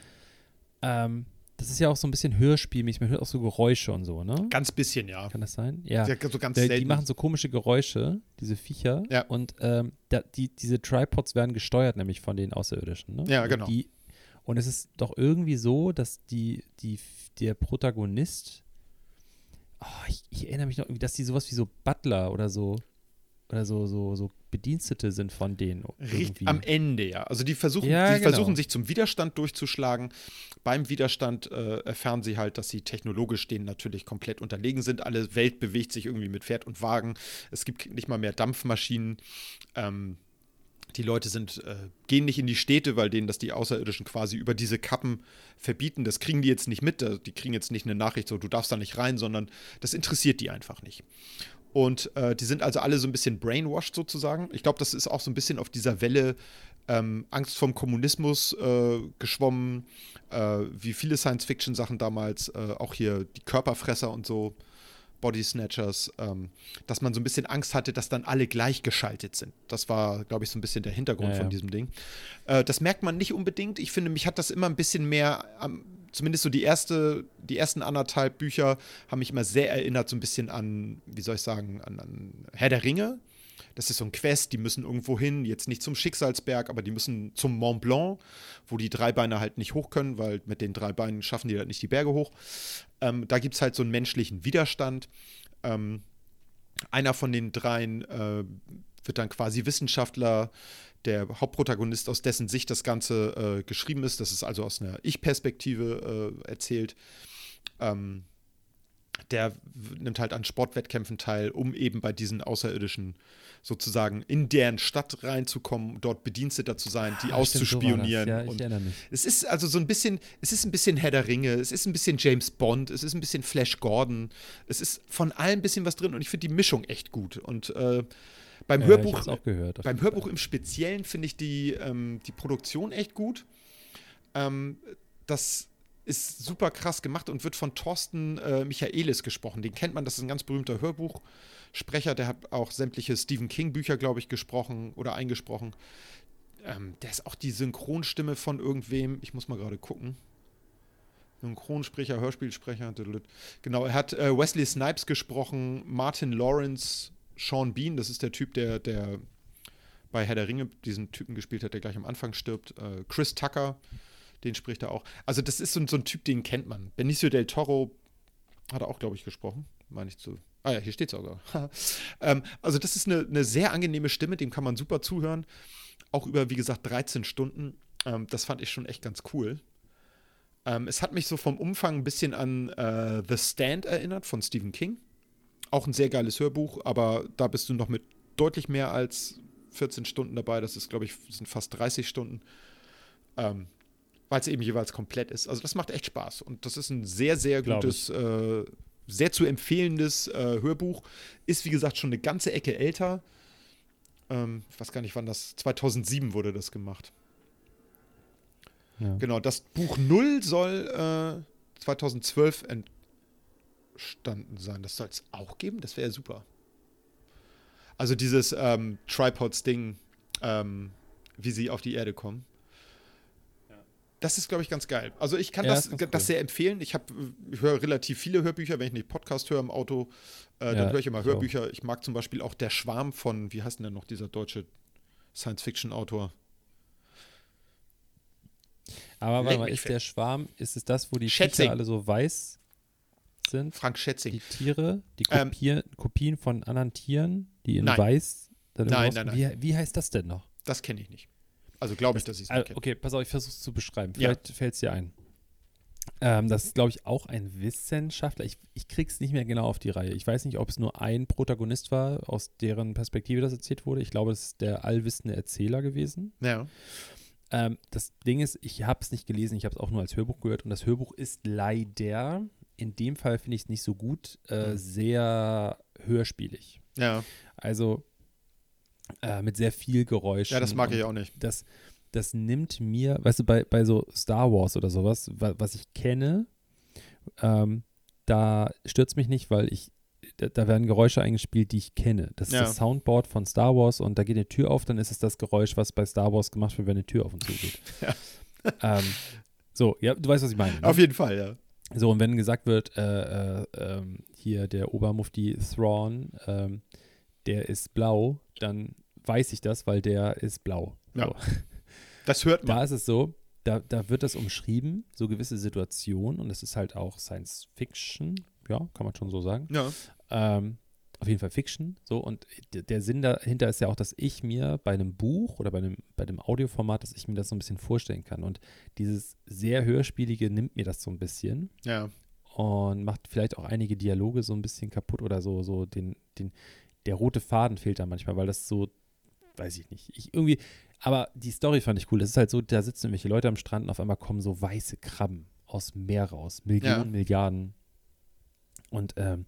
Ähm, das ist ja auch so ein bisschen hörspielmäßig. Man hört auch so Geräusche und so, ne? Ganz bisschen, ja. Kann das sein? Ja. Ja, so ganz Die, selten. die machen so komische Geräusche, diese Viecher. Ja. Und ähm, da, die, diese Tripods werden gesteuert, nämlich von den Außerirdischen. Ne? Ja, Und genau. Die, und es ist doch irgendwie so, dass die, die, der Protagonist, oh, ich, ich erinnere mich noch irgendwie, dass die sowas wie so Butler oder so, oder so, so, so Bedienstete sind von denen. Irgendwie. am Ende, ja. Also die versuchen, Ja, die genau. versuchen sich zum Widerstand durchzuschlagen. Beim Widerstand äh, erfahren sie halt, dass sie technologisch denen natürlich komplett unterlegen sind. Alle Welt bewegt sich irgendwie mit Pferd und Wagen. Es gibt nicht mal mehr Dampfmaschinen. Ähm, die Leute sind, äh, gehen nicht in die Städte, weil denen das die Außerirdischen quasi über diese Kappen verbieten. Das kriegen die jetzt nicht mit. Die kriegen jetzt nicht eine Nachricht, so du darfst da nicht rein, sondern das interessiert die einfach nicht. Und äh, die sind also alle so ein bisschen brainwashed sozusagen. Ich glaube, das ist auch so ein bisschen auf dieser Welle ähm, Angst vom Kommunismus äh, geschwommen, äh, wie viele Science-Fiction-Sachen damals, äh, auch hier die Körperfresser und so, Body Snatchers, ähm, dass man so ein bisschen Angst hatte, dass dann alle gleichgeschaltet sind. Das war, glaube ich, so ein bisschen der Hintergrund Ja, von ja. diesem Ding. Äh, das merkt man nicht unbedingt. Ich finde, mich hat das immer ein bisschen mehr, am- zumindest so die erste, die ersten anderthalb Bücher haben mich immer sehr erinnert, so ein bisschen an, wie soll ich sagen, an, an Herr der Ringe. Das ist so ein Quest, die müssen irgendwo hin, jetzt nicht zum Schicksalsberg, aber die müssen zum Mont Blanc, wo die Dreibeiner halt nicht hoch können, weil mit den drei Beinen schaffen die halt nicht die Berge hoch. Ähm, da gibt es halt so einen menschlichen Widerstand. Ähm, einer von den dreien äh, wird dann quasi Wissenschaftler, der Hauptprotagonist, aus dessen Sicht das Ganze äh, geschrieben ist. Das ist also aus einer Ich-Perspektive äh, erzählt. Ähm, der nimmt halt an Sportwettkämpfen teil, um eben bei diesen Außerirdischen sozusagen in deren Stadt reinzukommen, dort Bediensteter zu sein, die Ah, stimmt, so auszuspionieren. Ja, ich erinnere mich. es ist also so ein bisschen, es ist ein bisschen Herr der Ringe, es ist ein bisschen James Bond, es ist ein bisschen Flash Gordon, es ist von allem ein bisschen was drin und ich finde die Mischung echt gut. Und äh, beim ich Hörbuch, auch gehört. beim Hörbuch im Speziellen finde ich die, ähm, die Produktion echt gut. Ähm, das ist super krass gemacht und wird von Thorsten äh, Michaelis gesprochen. Den kennt man, das ist ein ganz berühmter Hörbuchsprecher. Der hat auch sämtliche Stephen King-Bücher, glaube ich, gesprochen oder eingesprochen. Ähm, der ist auch die Synchronstimme von irgendwem. Ich muss mal gerade gucken. Synchronsprecher, Hörspielsprecher. Genau, er hat äh, Wesley Snipes gesprochen, Martin Lawrence, Sean Bean, das ist der Typ, der, der bei Herr der Ringe diesen Typen gespielt hat, der gleich am Anfang stirbt. Äh, Chris Tucker, den spricht er auch. Also, das ist so, so ein Typ, den kennt man. Benicio del Toro hat er auch, glaube ich, gesprochen. Meine ich zu. Ah ja, hier steht es sogar. ähm, also, das ist eine, eine sehr angenehme Stimme, dem kann man super zuhören. Auch über, wie gesagt, 13 Stunden. Ähm, das fand ich schon echt ganz cool. Ähm, es hat mich so vom Umfang ein bisschen an äh, The Stand erinnert von Stephen King. Auch ein sehr geiles Hörbuch, aber da bist du noch mit deutlich mehr als 14 Stunden dabei. Das ist, glaube ich, sind fast 30 Stunden. Ähm, weil es eben jeweils komplett ist. Also das macht echt Spaß. Und das ist ein sehr, sehr Glaub gutes, äh, sehr zu empfehlendes äh, Hörbuch. Ist, wie gesagt, schon eine ganze Ecke älter. Ähm, ich weiß gar nicht, wann das, 2007 wurde das gemacht. Ja. Genau, das Buch Null soll äh, 2012 entstanden sein. Das soll es auch geben? Das wäre ja super. Also dieses ähm, Tripods-Ding, ähm, wie sie auf die Erde kommen. Das ist, glaube ich, ganz geil. Also ich kann Ja, das, ganz das cool. sehr empfehlen. Ich, hab, ich höre relativ viele Hörbücher, wenn ich nicht Podcast höre im Auto, äh, dann Ja, höre ich immer Hörbücher. Ich mag zum Beispiel auch Der Schwarm von, wie heißt denn denn noch dieser deutsche Science-Fiction-Autor. Aber warte Leck mal, ist der Schwarm, ist es das, wo die Schätzing. Viecher alle so weiß sind? Frank Schätzing. Die Tiere, die Ähm, Kopien, von anderen Tieren, die in Nein. weiß. Nein, nein, nein. Wie, wie heißt das denn noch? Das kenne ich nicht. Also glaube ich, dass ich es Also, nicht kenne. okay, pass auf, ich versuche es zu beschreiben. Ja. Vielleicht fällt es dir ein. Ähm, das ist, glaube ich, auch ein Wissenschaftler. Ich, ich krieg's nicht mehr genau auf die Reihe. Ich weiß nicht, ob es nur ein Protagonist war, aus deren Perspektive das erzählt wurde. Ich glaube, es ist der allwissende Erzähler gewesen. Ja. Ähm, das Ding ist, ich habe es nicht gelesen, ich habe es auch nur als Hörbuch gehört und das Hörbuch ist leider, in dem Fall finde ich es nicht so gut, äh, Mhm. sehr hörspielig. Ja. Also äh, mit sehr viel Geräusch. ja, das mag ich auch nicht. Das, das nimmt mir, weißt du, bei, bei so Star Wars oder sowas, wa, was ich kenne, ähm, da stürzt mich nicht, weil ich, da, da werden Geräusche eingespielt, die ich kenne. Das ist Ja. das Soundboard von Star Wars und da geht eine Tür auf, dann ist es das Geräusch, was bei Star Wars gemacht wird, wenn eine Tür auf und zu geht. Ja. ähm, so, ja, du weißt, was ich meine. Ne? Auf jeden Fall, ja. So, und wenn gesagt wird, äh, äh, ähm, hier der Obermufti Thrawn, ähm, der ist blau, dann weiß ich das, weil der ist blau. Ja. So. Das hört man. Da ist es so, da, da wird das umschrieben, so gewisse Situationen, und es ist halt auch Science Fiction, ja, kann man schon so sagen. Ja. Ähm, auf jeden Fall Fiction, so, und der Sinn dahinter ist ja auch, dass ich mir bei einem Buch oder bei einem, bei einem Audioformat, dass ich mir das so ein bisschen vorstellen kann. Und dieses sehr Hörspielige nimmt mir das so ein bisschen Ja. und macht vielleicht auch einige Dialoge so ein bisschen kaputt oder so, so den, den, der rote Faden fehlt da manchmal, weil das so, weiß ich nicht, ich irgendwie, aber die Story fand ich cool. Das ist halt so, da sitzen irgendwelche Leute am Strand und auf einmal kommen so weiße Krabben aus dem Meer raus, Millionen, Ja. Milliarden. Und ähm,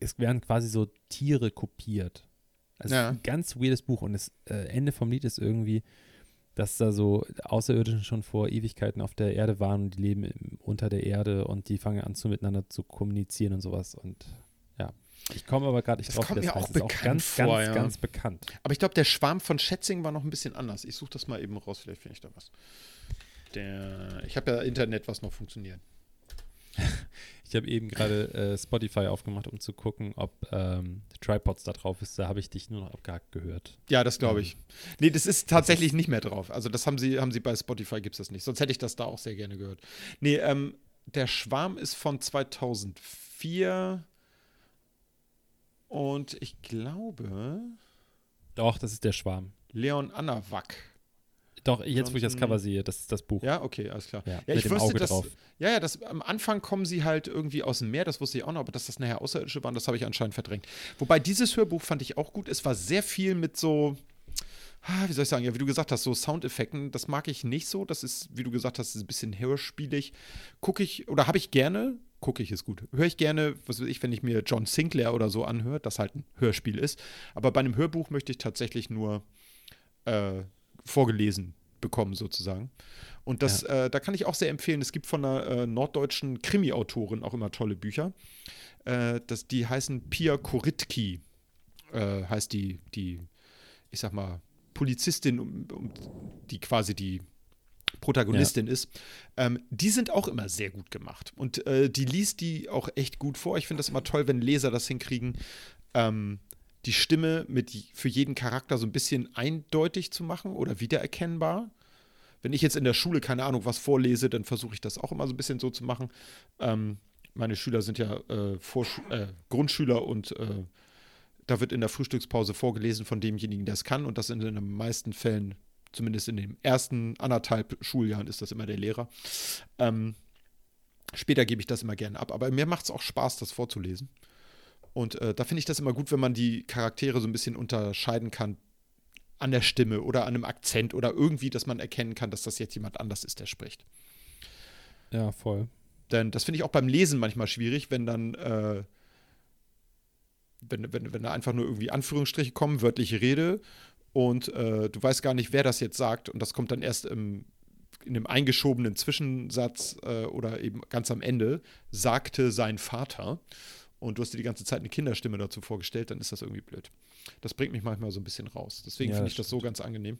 es werden quasi so Tiere kopiert. Also Ja. ein ganz weirdes Buch und das äh, Ende vom Lied ist irgendwie, dass da so Außerirdischen schon vor Ewigkeiten auf der Erde waren und die leben unter der Erde und die fangen an zu miteinander zu kommunizieren und sowas und ja. Ich komme aber gerade nicht Das drauf, kommt mir das auch heißt. Ist bekannt ganz, vor, ganz, ja. ganz bekannt. Aber ich glaube, der Schwarm von Schätzing war noch ein bisschen anders. Ich suche das mal eben raus, vielleicht finde ich da was. Der, ich habe ja Internet, was noch funktioniert. Ich habe eben gerade äh, Spotify aufgemacht, um zu gucken, ob ähm, Tripods da drauf ist. Da habe ich dich nur noch abgehakt gehört. Ja, das glaube ich. Nee, das ist tatsächlich nicht mehr drauf. Also das haben sie, haben sie bei Spotify, gibt es das nicht. Sonst hätte ich das da auch sehr gerne gehört. Nee, ähm, der Schwarm ist von 2004 und ich glaube Doch, das ist der Schwarm. Leon Anawak. Doch, jetzt wo ich das Johnson- Cover sehe, das ist das Buch. Ja, okay, alles klar. Ja, Ja, mit ich dem wusste, Auge dass, drauf. ja, ja, das, am Anfang kommen sie halt irgendwie aus dem Meer, das wusste ich auch noch, aber dass das nachher Außerirdische waren, das habe ich anscheinend verdrängt. Wobei dieses Hörbuch fand ich auch gut. Es war sehr viel mit so, ah, wie soll ich sagen, ja, wie du gesagt hast, so Soundeffekten, das mag ich nicht so. Das ist, wie du gesagt hast, ein bisschen hörspielig. Gucke ich, oder habe ich gerne, gucke ich ist gut, höre ich gerne, was weiß ich, wenn ich mir John Sinclair oder so anhöre, das halt ein Hörspiel ist. Aber bei einem Hörbuch möchte ich tatsächlich nur äh, vorgelesen bekommen, sozusagen. Und das, äh, da kann ich auch sehr empfehlen. Es gibt von einer äh, norddeutschen Krimi-Autorin auch immer tolle Bücher. Äh, das, die heißen Pia Koritki, äh, heißt die, die, ich sag mal, Polizistin, um, um, die quasi die Protagonistin ist. Ähm, die sind auch immer sehr gut gemacht. Und äh, die liest die auch echt gut vor. Ich finde das immer toll, wenn Leser das hinkriegen, ähm, die Stimme mit für jeden Charakter so ein bisschen eindeutig zu machen oder wiedererkennbar. Wenn ich jetzt in der Schule, keine Ahnung, was vorlese, dann versuche ich das auch immer so ein bisschen so zu machen. Ähm, meine Schüler sind ja äh, äh, Grundschüler und äh, da wird in der Frühstückspause vorgelesen von demjenigen, der es kann. Und das sind in den meisten Fällen, zumindest in den ersten anderthalb Schuljahren, ist das immer der Lehrer. Ähm, später gebe ich das immer gerne ab. Aber mir macht es auch Spaß, das vorzulesen. Und äh, da finde ich das immer gut, wenn man die Charaktere so ein bisschen unterscheiden kann an der Stimme oder an einem Akzent oder irgendwie, dass man erkennen kann, dass das jetzt jemand anders ist, der spricht. Ja, voll. Denn das finde ich auch beim Lesen manchmal schwierig, wenn dann, äh, wenn, wenn, wenn da einfach nur irgendwie Anführungsstriche kommen, wörtliche Rede und äh, du weißt gar nicht, wer das jetzt sagt und das kommt dann erst im, in einem eingeschobenen Zwischensatz äh, oder eben ganz am Ende, sagte sein Vater und du hast dir die ganze Zeit eine Kinderstimme dazu vorgestellt, dann ist das irgendwie blöd. Das bringt mich manchmal so ein bisschen raus. Deswegen Ja, finde ich das so ganz angenehm.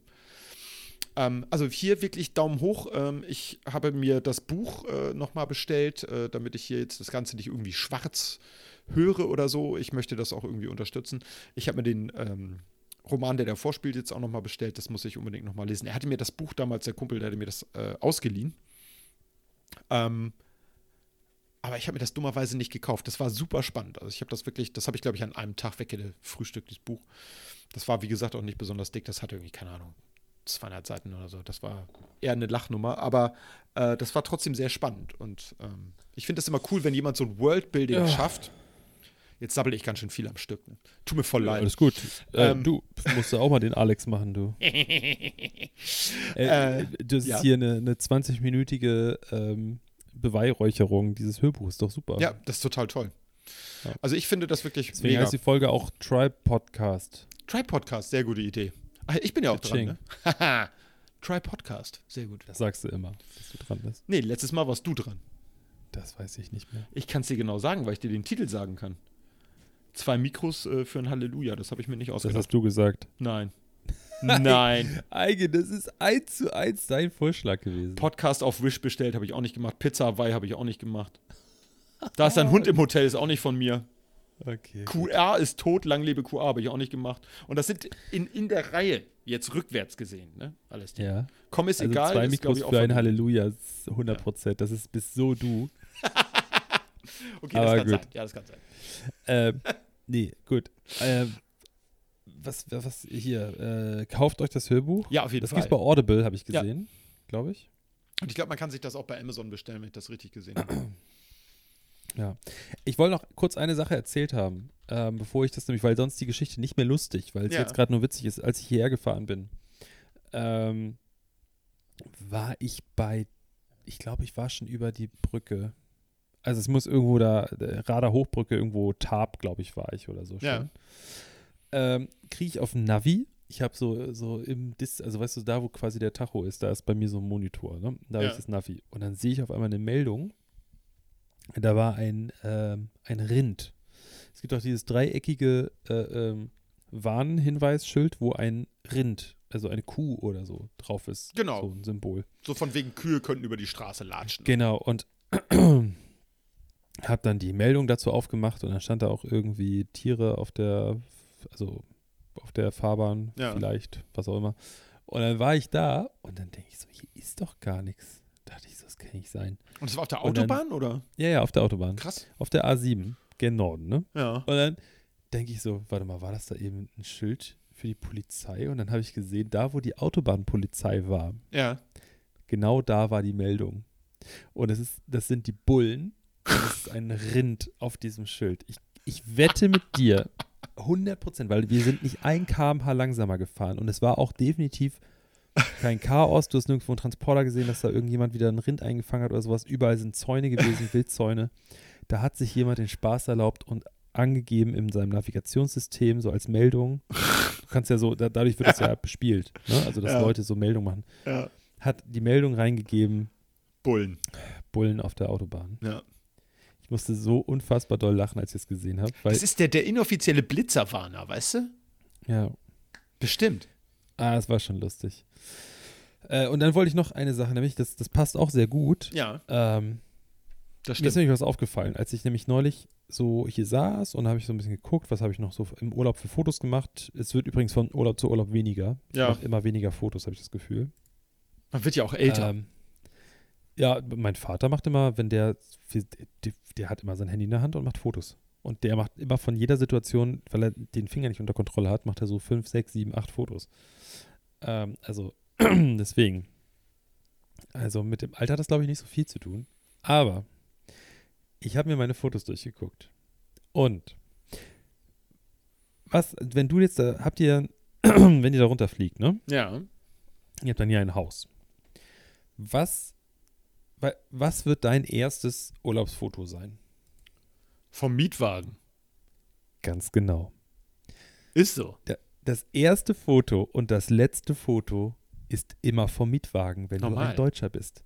Ähm, also hier wirklich Daumen hoch. Ähm, ich habe mir das Buch äh, nochmal bestellt, äh, damit ich hier jetzt das Ganze nicht irgendwie schwarz höre oder so. Ich möchte das auch irgendwie unterstützen. Ich habe mir den ähm, Roman, der davor spielt, jetzt auch nochmal bestellt. Das muss ich unbedingt nochmal lesen. Er hatte mir das Buch damals, der Kumpel, der hatte mir das äh, ausgeliehen. Ähm, aber ich habe mir das dummerweise nicht gekauft. Das war super spannend. Also ich habe das wirklich, das habe ich, glaube ich, an einem Tag weggefrühstückt, das Buch. Das war, wie gesagt, auch nicht besonders dick. Das hatte irgendwie, keine Ahnung, 200 Seiten oder so. Das war eher eine Lachnummer. Aber äh, das war trotzdem sehr spannend. Und ähm, ich finde es immer cool, wenn jemand so ein Worldbuilding Ja. schafft. Jetzt sabbel ich ganz schön viel am Stück. Ne? Tut mir voll leid. Alles gut. Äh, Ähm. du musst ja auch mal den Alex machen, du. Äh, Äh, das ist ja. hier eine, eine 20-minütige ähm, Beweihräucherung dieses Hörbuchs. Ist doch super. Ja, das ist total toll. Ja. Also ich finde das wirklich Deswegen mega. heißt die Folge auch Tribe Podcast. Try Podcast, sehr gute Idee. Ach, ich bin ja auch Ka-ching. dran, ne? Try Podcast, sehr gut. Das sagst du immer, dass du dran bist. Nee, letztes Mal warst du dran. Das weiß ich nicht mehr. Ich kann es dir genau sagen, weil ich dir den Titel sagen kann. Zwei Mikros äh, für ein Halleluja, das habe ich mir nicht Das ausgedacht. hast du gesagt. Nein. Nein. Eige, das ist eins zu eins dein Vorschlag gewesen. Podcast auf Wish bestellt habe ich auch nicht gemacht. Pizza Hawaii habe ich auch nicht gemacht. Da ist ein Hund im Hotel, ist auch nicht von mir. Okay. QR ist tot, lang lebe QR, habe ich auch nicht gemacht. Und das sind in, in der Reihe, jetzt rückwärts gesehen, ne? Alles die. Ja. Komm, ist Also egal. zwei Mikros für ein Halleluja, das ist 100 Prozent. Das ist bis so du. Okay, Aber das kann gut. sein. Ja, das kann sein. ähm, nee, gut. Ähm, was, was hier, äh, kauft euch das Hörbuch. Ja, auf jeden Das Fall. gibt's bei Audible, habe ich Ja. gesehen, glaube ich. Und ich glaube, man kann sich das auch bei Amazon bestellen, wenn ich das richtig gesehen habe. Ja. Ich wollte noch kurz eine Sache erzählt haben, ähm, bevor ich das nämlich, weil sonst die Geschichte nicht mehr lustig, weil es Ja. jetzt gerade nur witzig ist, als ich hierher gefahren bin, ähm, war ich bei, ich glaube, ich war schon über die Brücke. Also es muss irgendwo da, äh, Radar Hochbrücke, irgendwo Tarp, glaube ich, war ich oder so schon. Ja. Ähm, Kriege ich auf dem Navi. Ich habe so, so im Dis, also weißt du, da wo quasi der Tacho ist, da ist bei mir so ein Monitor, ne? Da Ja. ich das Navi. Und dann sehe ich auf einmal eine Meldung. Da war ein, ähm, ein Rind. Es gibt auch dieses dreieckige äh, ähm, Warnhinweisschild, wo ein Rind, also eine Kuh oder so, drauf ist. Genau. So ein Symbol. So von wegen Kühe könnten über die Straße latschen. Genau, und habe dann die Meldung dazu aufgemacht und dann stand da auch irgendwie Tiere auf der, also auf der Fahrbahn, Ja. vielleicht, was auch immer. Und dann war ich da und dann denke ich so, hier ist doch gar nichts. dachte ich so, das kann nicht sein. Und das war auf der Und dann- Autobahn, oder? Ja, ja, auf der Autobahn. Krass. Auf der A7, gen Norden, ne? Ja. Und dann denke ich so, warte mal, war das da eben ein Schild für die Polizei? Und dann habe ich gesehen, da wo die Autobahnpolizei war, Ja. genau da war die Meldung. Und es ist, das sind die Bullen. Es ist ein Rind auf diesem Schild. Ich, ich wette mit dir, 100 Prozent, weil wir sind nicht ein kmh langsamer gefahren. Und es war auch definitiv kein Chaos. Du hast nirgendwo einen Transporter gesehen, dass da irgendjemand wieder ein Rind eingefangen hat oder sowas. Überall sind Zäune gewesen, Wildzäune. Da hat sich jemand den Spaß erlaubt und angegeben in seinem Navigationssystem, so als Meldung. Du kannst ja so, da, dadurch wird das ja bespielt. Ne? Also, dass Ja. Leute so Meldungen machen Ja. hat die Meldung reingegeben, Bullen. Bullen auf der Autobahn. Ja. Ich musste so unfassbar doll lachen, als ich es gesehen habe. Das ist der, der inoffizielle Blitzerwarner, weißt du? ja, Bestimmt. ah, es war schon lustig. Äh, und dann wollte ich noch eine Sache, nämlich, das, das passt auch sehr gut. Ja, Ähm, das mir ist stimmt. nämlich was aufgefallen, als ich nämlich neulich so hier saß und habe ich so ein bisschen geguckt, was habe ich noch so im Urlaub für Fotos gemacht. Es wird übrigens von Urlaub zu Urlaub weniger. Ich Ja. mache immer weniger Fotos, habe ich das Gefühl. Man wird ja auch älter. Ähm, ja, mein Vater macht immer, wenn der, der, der hat immer sein Handy in der Hand und macht Fotos. Und der macht immer von jeder Situation, weil er den Finger nicht unter Kontrolle hat, macht er so fünf, sechs, sieben, acht Fotos. Ähm, also deswegen. Also mit dem Alter hat das, glaube ich, nicht so viel zu tun. Aber ich habe mir meine Fotos durchgeguckt. Und was, wenn du jetzt da, habt ihr, wenn ihr da runterfliegt, ne? ja. Ihr habt dann hier ein Haus. Was, wa- was wird dein erstes Urlaubsfoto sein? Vom Mietwagen. Ganz genau. Ist so. Das erste Foto und das letzte Foto ist immer vom Mietwagen, wenn du Normal. ein Deutscher bist.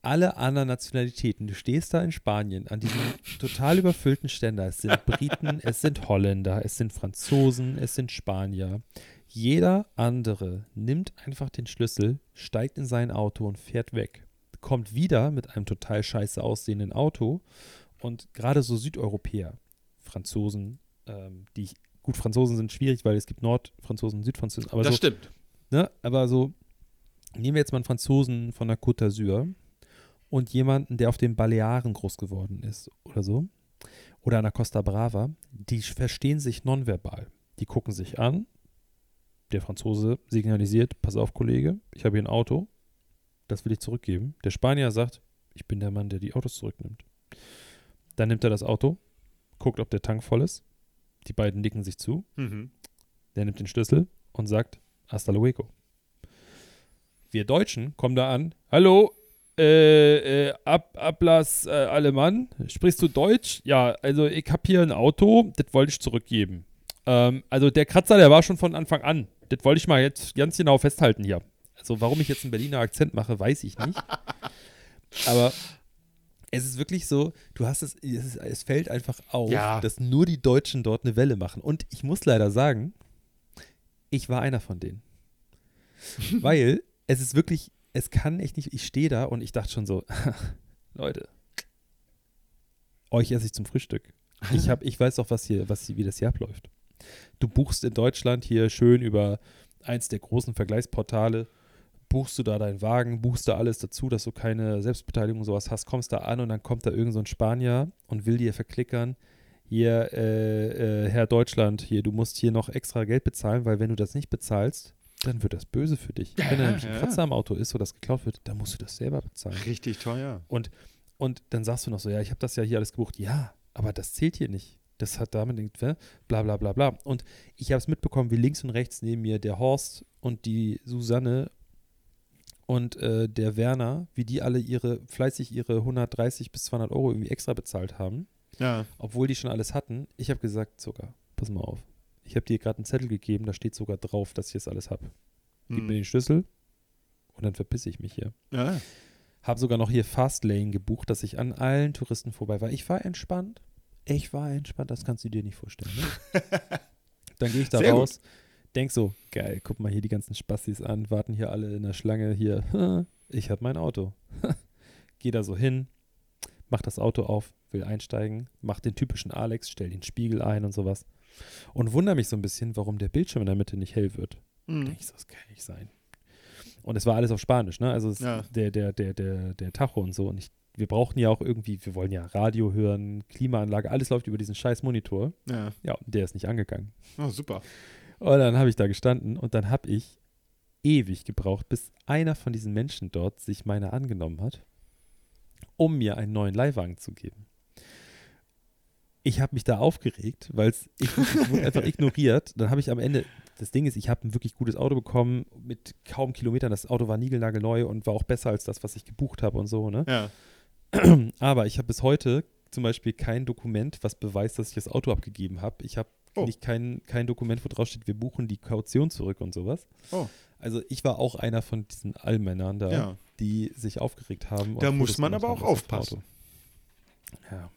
Alle anderen Nationalitäten, du stehst da in Spanien an diesem total überfüllten Ständer. Es sind Briten, es sind Holländer, es sind Franzosen, es sind Spanier. Jeder andere nimmt einfach den Schlüssel, steigt in sein Auto und fährt weg. Kommt wieder mit einem total scheiße aussehenden Auto und gerade so Südeuropäer, Franzosen, ähm, die ich gut, Franzosen sind schwierig, weil es gibt Nordfranzosen und Südfranzosen. Aber das so, stimmt. ne, aber so, nehmen wir jetzt mal einen Franzosen von der Côte d'Azur und jemanden, der auf den Balearen groß geworden ist oder so, oder an der Costa Brava, die verstehen sich nonverbal. Die gucken sich an. Der Franzose signalisiert, pass auf, Kollege, ich habe hier ein Auto, das will ich zurückgeben. Der Spanier sagt, ich bin der Mann, der die Autos zurücknimmt. Dann nimmt er das Auto, guckt, ob der Tank voll ist. Die beiden nicken sich zu. Mhm. Der nimmt den Schlüssel und sagt, hasta luego. Wir Deutschen kommen da an. Hallo, äh, äh, Ab Ablass äh, Alemann. Sprichst du Deutsch? Ja, also ich habe hier ein Auto, das wollte ich zurückgeben. Ähm, also der Kratzer, der war schon von Anfang an. Das wollte ich mal jetzt ganz genau festhalten hier. Also warum ich jetzt einen Berliner Akzent mache, weiß ich nicht. Aber es ist wirklich so, du hast es, es, es fällt einfach auf, Ja. dass nur die Deutschen dort eine Welle machen. Und ich muss leider sagen, ich war einer von denen. Weil es ist wirklich, es kann echt nicht, ich stehe da und ich dachte schon so, Leute, euch esse ich zum Frühstück. Ich, hab, ich weiß doch, was hier, was hier, wie das hier abläuft. Du buchst in Deutschland hier schön über eins der großen Vergleichsportale, buchst du da deinen Wagen, buchst da alles dazu, dass du keine Selbstbeteiligung und sowas hast, kommst da an und dann kommt da irgend so ein Spanier und will dir verklickern, hier, äh, äh, Herr Deutschland, hier, du musst hier noch extra Geld bezahlen, weil wenn du das nicht bezahlst, dann wird das böse für dich. wenn da nämlich ein ja. Kratzer am Auto ist, wo das geklaut wird, dann musst du das selber bezahlen. Richtig teuer. Und dann sagst du noch so, ja, ich habe das ja hier alles gebucht. Ja, aber das zählt hier nicht. Das hat damit, nichts, ne? bla bla bla bla. Und ich habe es mitbekommen, wie links und rechts neben mir der Horst und die Susanne und äh, der Werner, wie die alle ihre, fleißig ihre 130 bis 200 Euro irgendwie extra bezahlt haben, Ja. obwohl die schon alles hatten. Ich habe gesagt, Zucker, pass mal auf. Ich habe dir gerade einen Zettel gegeben, da steht sogar drauf, dass ich das alles habe. Gib Hm. mir den Schlüssel und dann verpisse ich mich hier. ja. Habe sogar noch hier Fastlane gebucht, dass ich an allen Touristen vorbei war. Ich war entspannt. Ich war entspannt, das kannst du dir nicht vorstellen. Ne? Dann gehe ich da Sehr gut. Denk so, geil, guck mal hier die ganzen Spastis an, warten hier alle in der Schlange hier. Ich habe mein Auto. Gehe da so hin, mach das Auto auf, will einsteigen, mach den typischen Alex, stell den Spiegel ein und sowas. Und wundere mich so ein bisschen, warum der Bildschirm in der Mitte nicht hell wird. Mhm. Denk ich so, das kann nicht sein. Und es war alles auf Spanisch, ne? Also Ja. der, der, der, der, der Tacho und so. Und ich, wir brauchten ja auch irgendwie, wir wollen ja Radio hören, Klimaanlage, alles läuft über diesen scheiß Monitor. Ja. Ja, der ist nicht angegangen. Oh, super. Und dann habe ich da gestanden und dann habe ich ewig gebraucht, bis einer von diesen Menschen dort sich meiner angenommen hat, um mir einen neuen Leihwagen zu geben. Ich habe mich da aufgeregt, weil es wurde einfach ignoriert. Dann habe ich am Ende, das Ding ist, ich habe ein wirklich gutes Auto bekommen mit kaum Kilometern. Das Auto war niegelnagelneu und war auch besser als das, was ich gebucht habe und so. Ne? Ja. Aber ich habe bis heute zum Beispiel kein Dokument, was beweist, dass ich das Auto abgegeben habe. Ich habe Oh. nicht kein, kein Dokument, wo drauf steht, wir buchen die Kaution zurück und sowas. Oh. Also ich war auch einer von diesen Allmännern da, Ja. die sich aufgeregt haben. Da muss man aber auch aufpassen. Ja.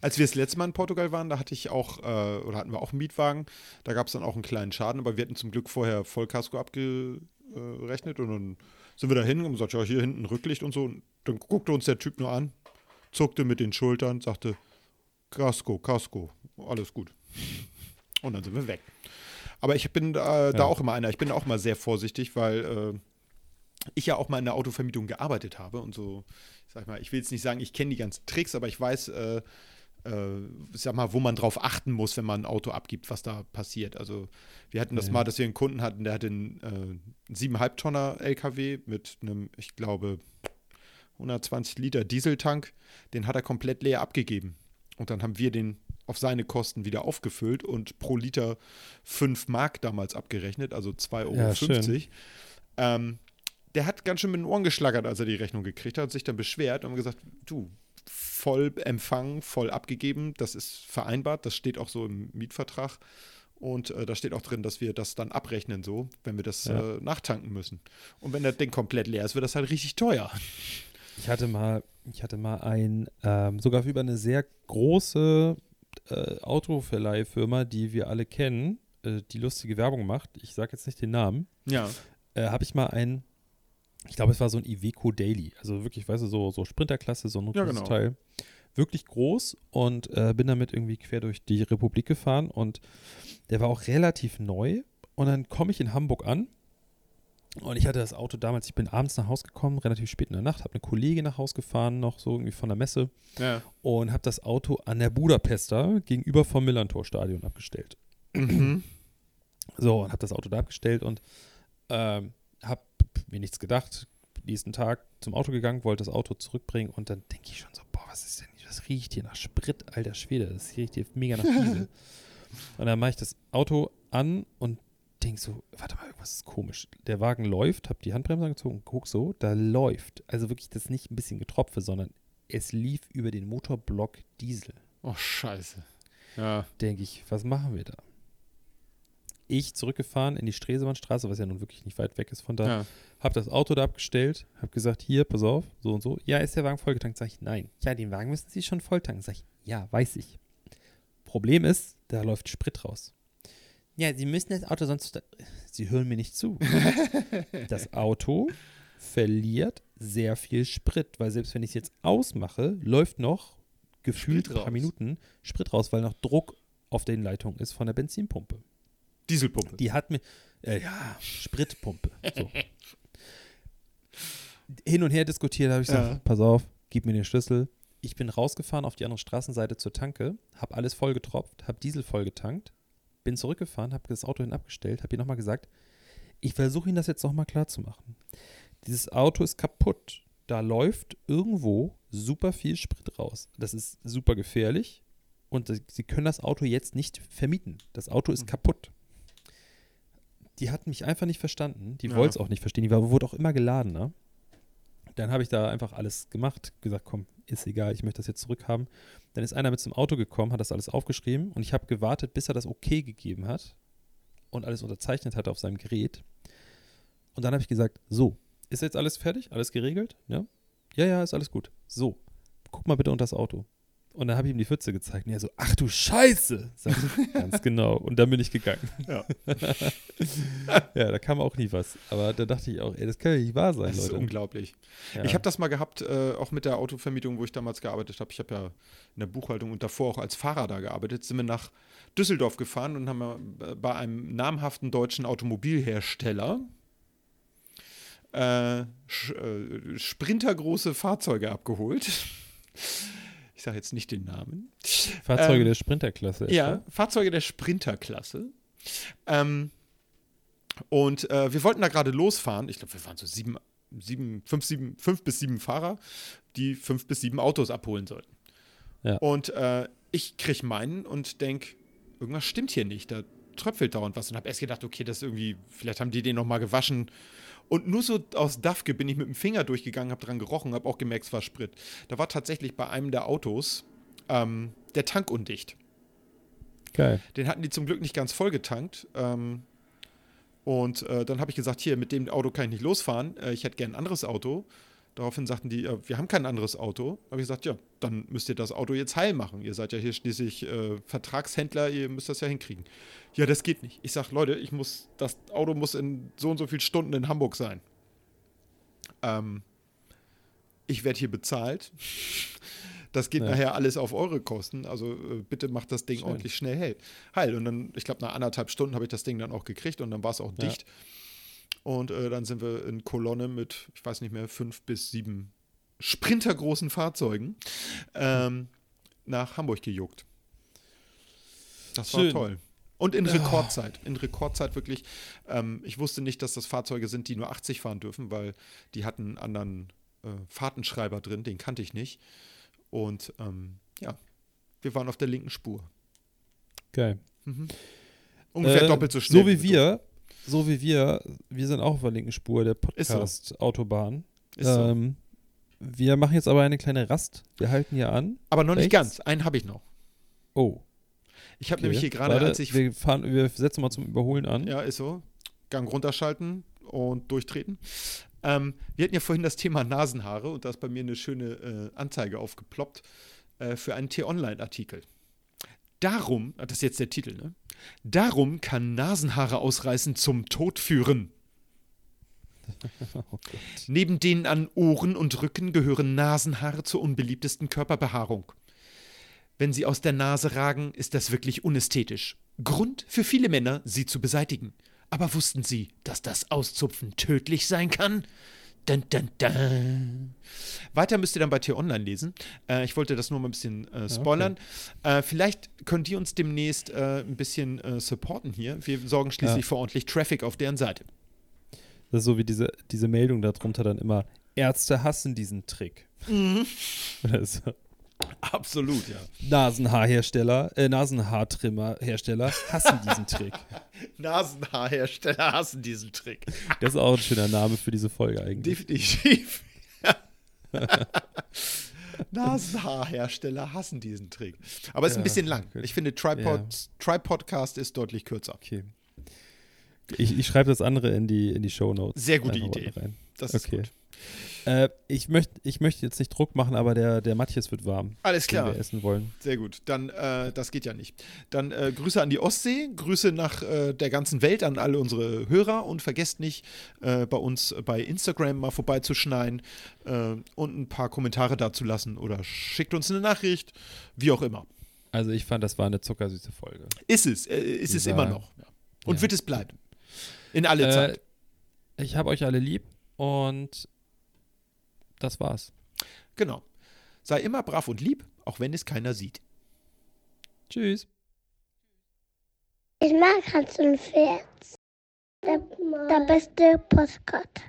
Als wir das letzte Mal in Portugal waren, da hatte ich auch, äh, oder hatten wir auch einen Mietwagen. Da gab es dann auch einen kleinen Schaden, aber wir hatten zum Glück vorher Vollkasko abgerechnet und dann sind wir da hin und gesagt, ja, hier hinten Rücklicht und so. Und dann guckte uns der Typ nur an, zuckte mit den Schultern, sagte, Kasko, Kasko, alles gut. Und dann sind wir weg. Aber ich bin äh, da Ja. auch immer einer, ich bin auch mal sehr vorsichtig, weil äh, ich ja auch mal in der Autovermietung gearbeitet habe und so, ich sag mal, ich will jetzt nicht sagen, ich kenne die ganzen Tricks, aber ich weiß, äh, äh, sag mal, wo man drauf achten muss, wenn man ein Auto abgibt, was da passiert. Also wir hatten das Ja. mal, dass wir einen Kunden hatten, der hatte einen, äh, 7,5 Tonner LKW mit einem, ich glaube, 120 Liter Dieseltank. Den hat er komplett leer abgegeben. Und dann haben wir den auf seine Kosten wieder aufgefüllt und pro Liter 5 Mark damals abgerechnet, also 2,50 Euro. Ja, schön. ähm, der hat ganz schön mit den Ohren geschlagert, als er die Rechnung gekriegt hat, sich dann beschwert und gesagt, du, voll empfangen, voll abgegeben, das ist vereinbart, das steht auch so im Mietvertrag und äh, da steht auch drin, dass wir das dann abrechnen so, wenn wir das Ja. äh, nachtanken müssen. Und wenn das Ding komplett leer ist, wird das halt richtig teuer. Ich hatte mal, ich hatte mal ein, ähm, sogar über eine sehr große äh, Autoverleihfirma, die wir alle kennen, äh, die lustige Werbung macht. Ich sage jetzt nicht den Namen. Ja. äh, habe ich mal ein, ich glaube, es war so ein Iveco Daily. Also wirklich, weißt du, so, so Sprinterklasse, so ein Ja, großes genau. Teil. wirklich groß und äh, bin damit irgendwie quer durch die Republik gefahren und der war auch relativ neu. Und dann komme ich in Hamburg an und ich hatte das Auto damals, ich bin abends nach Hause gekommen, relativ spät in der Nacht, habe eine Kollegin nach Hause gefahren, noch so irgendwie von der Messe Ja. und habe das Auto an der Budapester gegenüber vom Millantor-Stadion abgestellt. Mhm. So, und habe das Auto da abgestellt und ähm, habe mir nichts gedacht. Nächsten Tag zum Auto gegangen, wollte das Auto zurückbringen und dann denke ich schon so, boah, was ist denn, hier? das riecht hier nach Sprit, alter Schwede, das riecht hier mega nach Diesel. und dann mache ich das Auto an und denke so, warte mal, irgendwas ist komisch. Der Wagen läuft, habe die Handbremse angezogen, guck so, da läuft. Also wirklich, das nicht ein bisschen Getropfe, sondern es lief über den Motorblock Diesel Oh, scheiße. Ja. denke ich, was machen wir da? Ich zurückgefahren in die Stresemannstraße, was ja nun wirklich nicht weit weg ist von da, ja. habe das Auto da abgestellt, habe gesagt, hier, pass auf, so und so. Ja, ist der Wagen vollgetankt? Sag ich, nein. Ja, den Wagen müssen Sie schon volltanken. Sag ich, ja, weiß ich. Problem ist, da läuft Sprit raus. Ja, Sie müssen das Auto sonst. Sie hören mir nicht zu. das Auto verliert sehr viel Sprit, weil selbst wenn ich es jetzt ausmache, läuft noch gefühlt ein paar. Minuten Sprit raus, weil noch Druck auf den Leitungen ist von der Benzinpumpe. Dieselpumpe. Die hat mir, äh, ja, Spritpumpe. So. Hin und her diskutiert, habe ich gesagt, Ja. pass auf, gib mir den Schlüssel. Ich bin rausgefahren auf die andere Straßenseite zur Tanke, habe alles vollgetropft, habe Diesel vollgetankt, bin zurückgefahren, habe das Auto hin abgestellt, habe ihr nochmal gesagt, ich versuche Ihnen das jetzt nochmal klar zu machen. Dieses Auto ist kaputt. Da läuft irgendwo super viel Sprit raus. Das ist super gefährlich und Sie können das Auto jetzt nicht vermieten. Das Auto ist Mhm. kaputt. Die hat mich einfach nicht verstanden. Die Ja. wollte es auch nicht verstehen. Die war, wurde auch immer geladener. Dann habe ich da einfach alles gemacht, gesagt, komm, ist egal, ich möchte das jetzt zurückhaben. Dann ist einer mit zum Auto gekommen, hat das alles aufgeschrieben und ich habe gewartet, bis er das okay gegeben hat und alles unterzeichnet hatte auf seinem Gerät. Und dann habe ich gesagt, so, ist jetzt alles fertig? Alles geregelt? Ja? Ja, ja, ist alles gut. So, guck mal bitte unter das Auto. Und dann habe ich ihm die Pfütze gezeigt. Und er so, ach du Scheiße! Sag ich, ganz genau. Und dann bin ich gegangen. Ja. ja, da kam auch nie was. Aber da dachte ich auch, ey, das kann ja nicht wahr sein, Das ist Leute. unglaublich. Ja. Ich habe das mal gehabt, äh, auch mit der Autovermietung, wo ich damals gearbeitet habe. Ich habe ja in der Buchhaltung und davor auch als Fahrer da gearbeitet. Sind wir nach Düsseldorf gefahren und haben bei einem namhaften deutschen Automobilhersteller äh, äh, sprintergroße Fahrzeuge abgeholt. Ich sage jetzt nicht den Namen. Fahrzeuge ähm, der Sprinterklasse. etwa? Ja, Fahrzeuge der Sprinterklasse. Ähm, und äh, wir wollten da gerade losfahren. Ich glaube, wir waren so sieben, sieben, fünf, sieben, fünf bis sieben Fahrer, die fünf bis sieben Autos abholen sollten. Ja. Und äh, ich kriege meinen und denke, irgendwas stimmt hier nicht. Da tröpfelt dauernd was. Und habe erst gedacht, okay, das ist irgendwie, vielleicht haben die den nochmal gewaschen. Und nur so aus Dafke bin ich mit dem Finger durchgegangen, habe dran gerochen, habe auch gemerkt, es war Sprit. Da war tatsächlich bei einem der Autos ähm, der Tank undicht. Geil. Den hatten die zum Glück nicht ganz voll getankt. Ähm, und äh, dann habe ich gesagt, hier, mit dem Auto kann ich nicht losfahren. Äh, ich hätte gern ein anderes Auto. Daraufhin sagten die, äh, wir haben kein anderes Auto. Habe ich gesagt, ja, dann müsst ihr das Auto jetzt heil machen. Ihr seid ja hier schließlich äh, Vertragshändler, ihr müsst das ja hinkriegen. Ja, das geht nicht. Ich sage, Leute, ich muss, das Auto muss in so und so vielen Stunden in Hamburg sein. Ähm, ich werde hier bezahlt. Das geht Ja. nachher alles auf eure Kosten. Also äh, bitte macht das Ding Schön. ordentlich schnell heil. Heil. Und dann, ich glaube, nach anderthalb Stunden habe ich das Ding dann auch gekriegt und dann war es auch Ja. dicht. Und äh, dann sind wir in Kolonne mit, ich weiß nicht mehr, fünf bis sieben sprintergroßen Fahrzeugen ähm, nach Hamburg gejuckt. Das war Schön. toll. Und in Ah. Rekordzeit. In Rekordzeit wirklich. Ähm, ich wusste nicht, dass das Fahrzeuge sind, die nur 80 fahren dürfen, weil die hatten einen anderen äh, Fahrtenschreiber drin, den kannte ich nicht. Und ähm, ja, wir waren auf der linken Spur. Geil. Mhm. Ungefähr Äh, doppelt so schnell. So wie wir, so wie wir, wir sind auch auf der linken Spur der. Podcast-Autobahn. Ist so. Ähm, wir machen jetzt aber eine kleine Rast. Wir halten hier an. Aber noch nicht rechts. ganz. Einen habe ich noch. Oh. Ich habe okay. nämlich hier gerade, als ich. wir, fahren, wir setzen mal zum Überholen an. Ja, ist so. Gang runterschalten und durchtreten. Ähm, wir hatten ja vorhin das Thema Nasenhaare und da ist bei mir eine schöne äh, Anzeige aufgeploppt äh, für einen T-Online-Artikel. Darum, ah, das ist jetzt der Titel, ne? Darum kann Nasenhaare ausreißen zum Tod führen. Oh. Neben denen an Ohren und Rücken gehören Nasenhaare zur unbeliebtesten Körperbehaarung. Wenn sie aus der Nase ragen, ist das wirklich unästhetisch. Grund für viele Männer, sie zu beseitigen. Aber wussten Sie, dass das Auszupfen tödlich sein kann? Dun, dun, dun. Weiter müsst ihr dann bei Tier Online lesen. Äh, ich wollte das nur mal ein bisschen äh, spoilern. Okay. Äh, vielleicht könnt ihr uns demnächst äh, ein bisschen äh, supporten hier. Wir sorgen schließlich ja. für ordentlich Traffic auf deren Seite. Das ist so wie diese, diese Meldung darunter dann immer: Ärzte hassen diesen Trick. Mhm. so. Absolut, ja. Nasenhaarhersteller, äh, Nasenhaartrimmerhersteller hassen diesen Trick. Nasenhaarhersteller hassen diesen Trick. Das ist auch ein schöner Name für diese Folge eigentlich. Definitiv. Nasenhaarhersteller hassen diesen Trick. Aber es ja, ist ein bisschen lang. Ich finde, Tripod, ja. Tripodcast ist deutlich kürzer. Okay. Ich, ich schreibe das andere in die, in die Show Notes. Sehr gute Idee. Rein. Das ist okay. gut. Äh, ich möchte ich möcht jetzt nicht Druck machen, aber der, der Matthias wird warm. Alles klar. Den wir essen wollen. Sehr gut. Dann, äh, das geht ja nicht. Dann äh, Grüße an die Ostsee, Grüße nach äh, der ganzen Welt an alle unsere Hörer und vergesst nicht, äh, bei uns bei Instagram mal vorbeizuschneiden äh, und ein paar Kommentare dazulassen oder schickt uns eine Nachricht, wie auch immer. Also ich fand, das war eine zuckersüße Folge. Ist es, ist es immer noch. Ja. Und ja. wird es bleiben. In alle Zeit. Ich habe euch alle lieb und das war's. Genau. Sei immer brav und lieb, auch wenn es keiner sieht. Tschüss. Ich mag Hans und Pferd. Der, der beste Postkarte.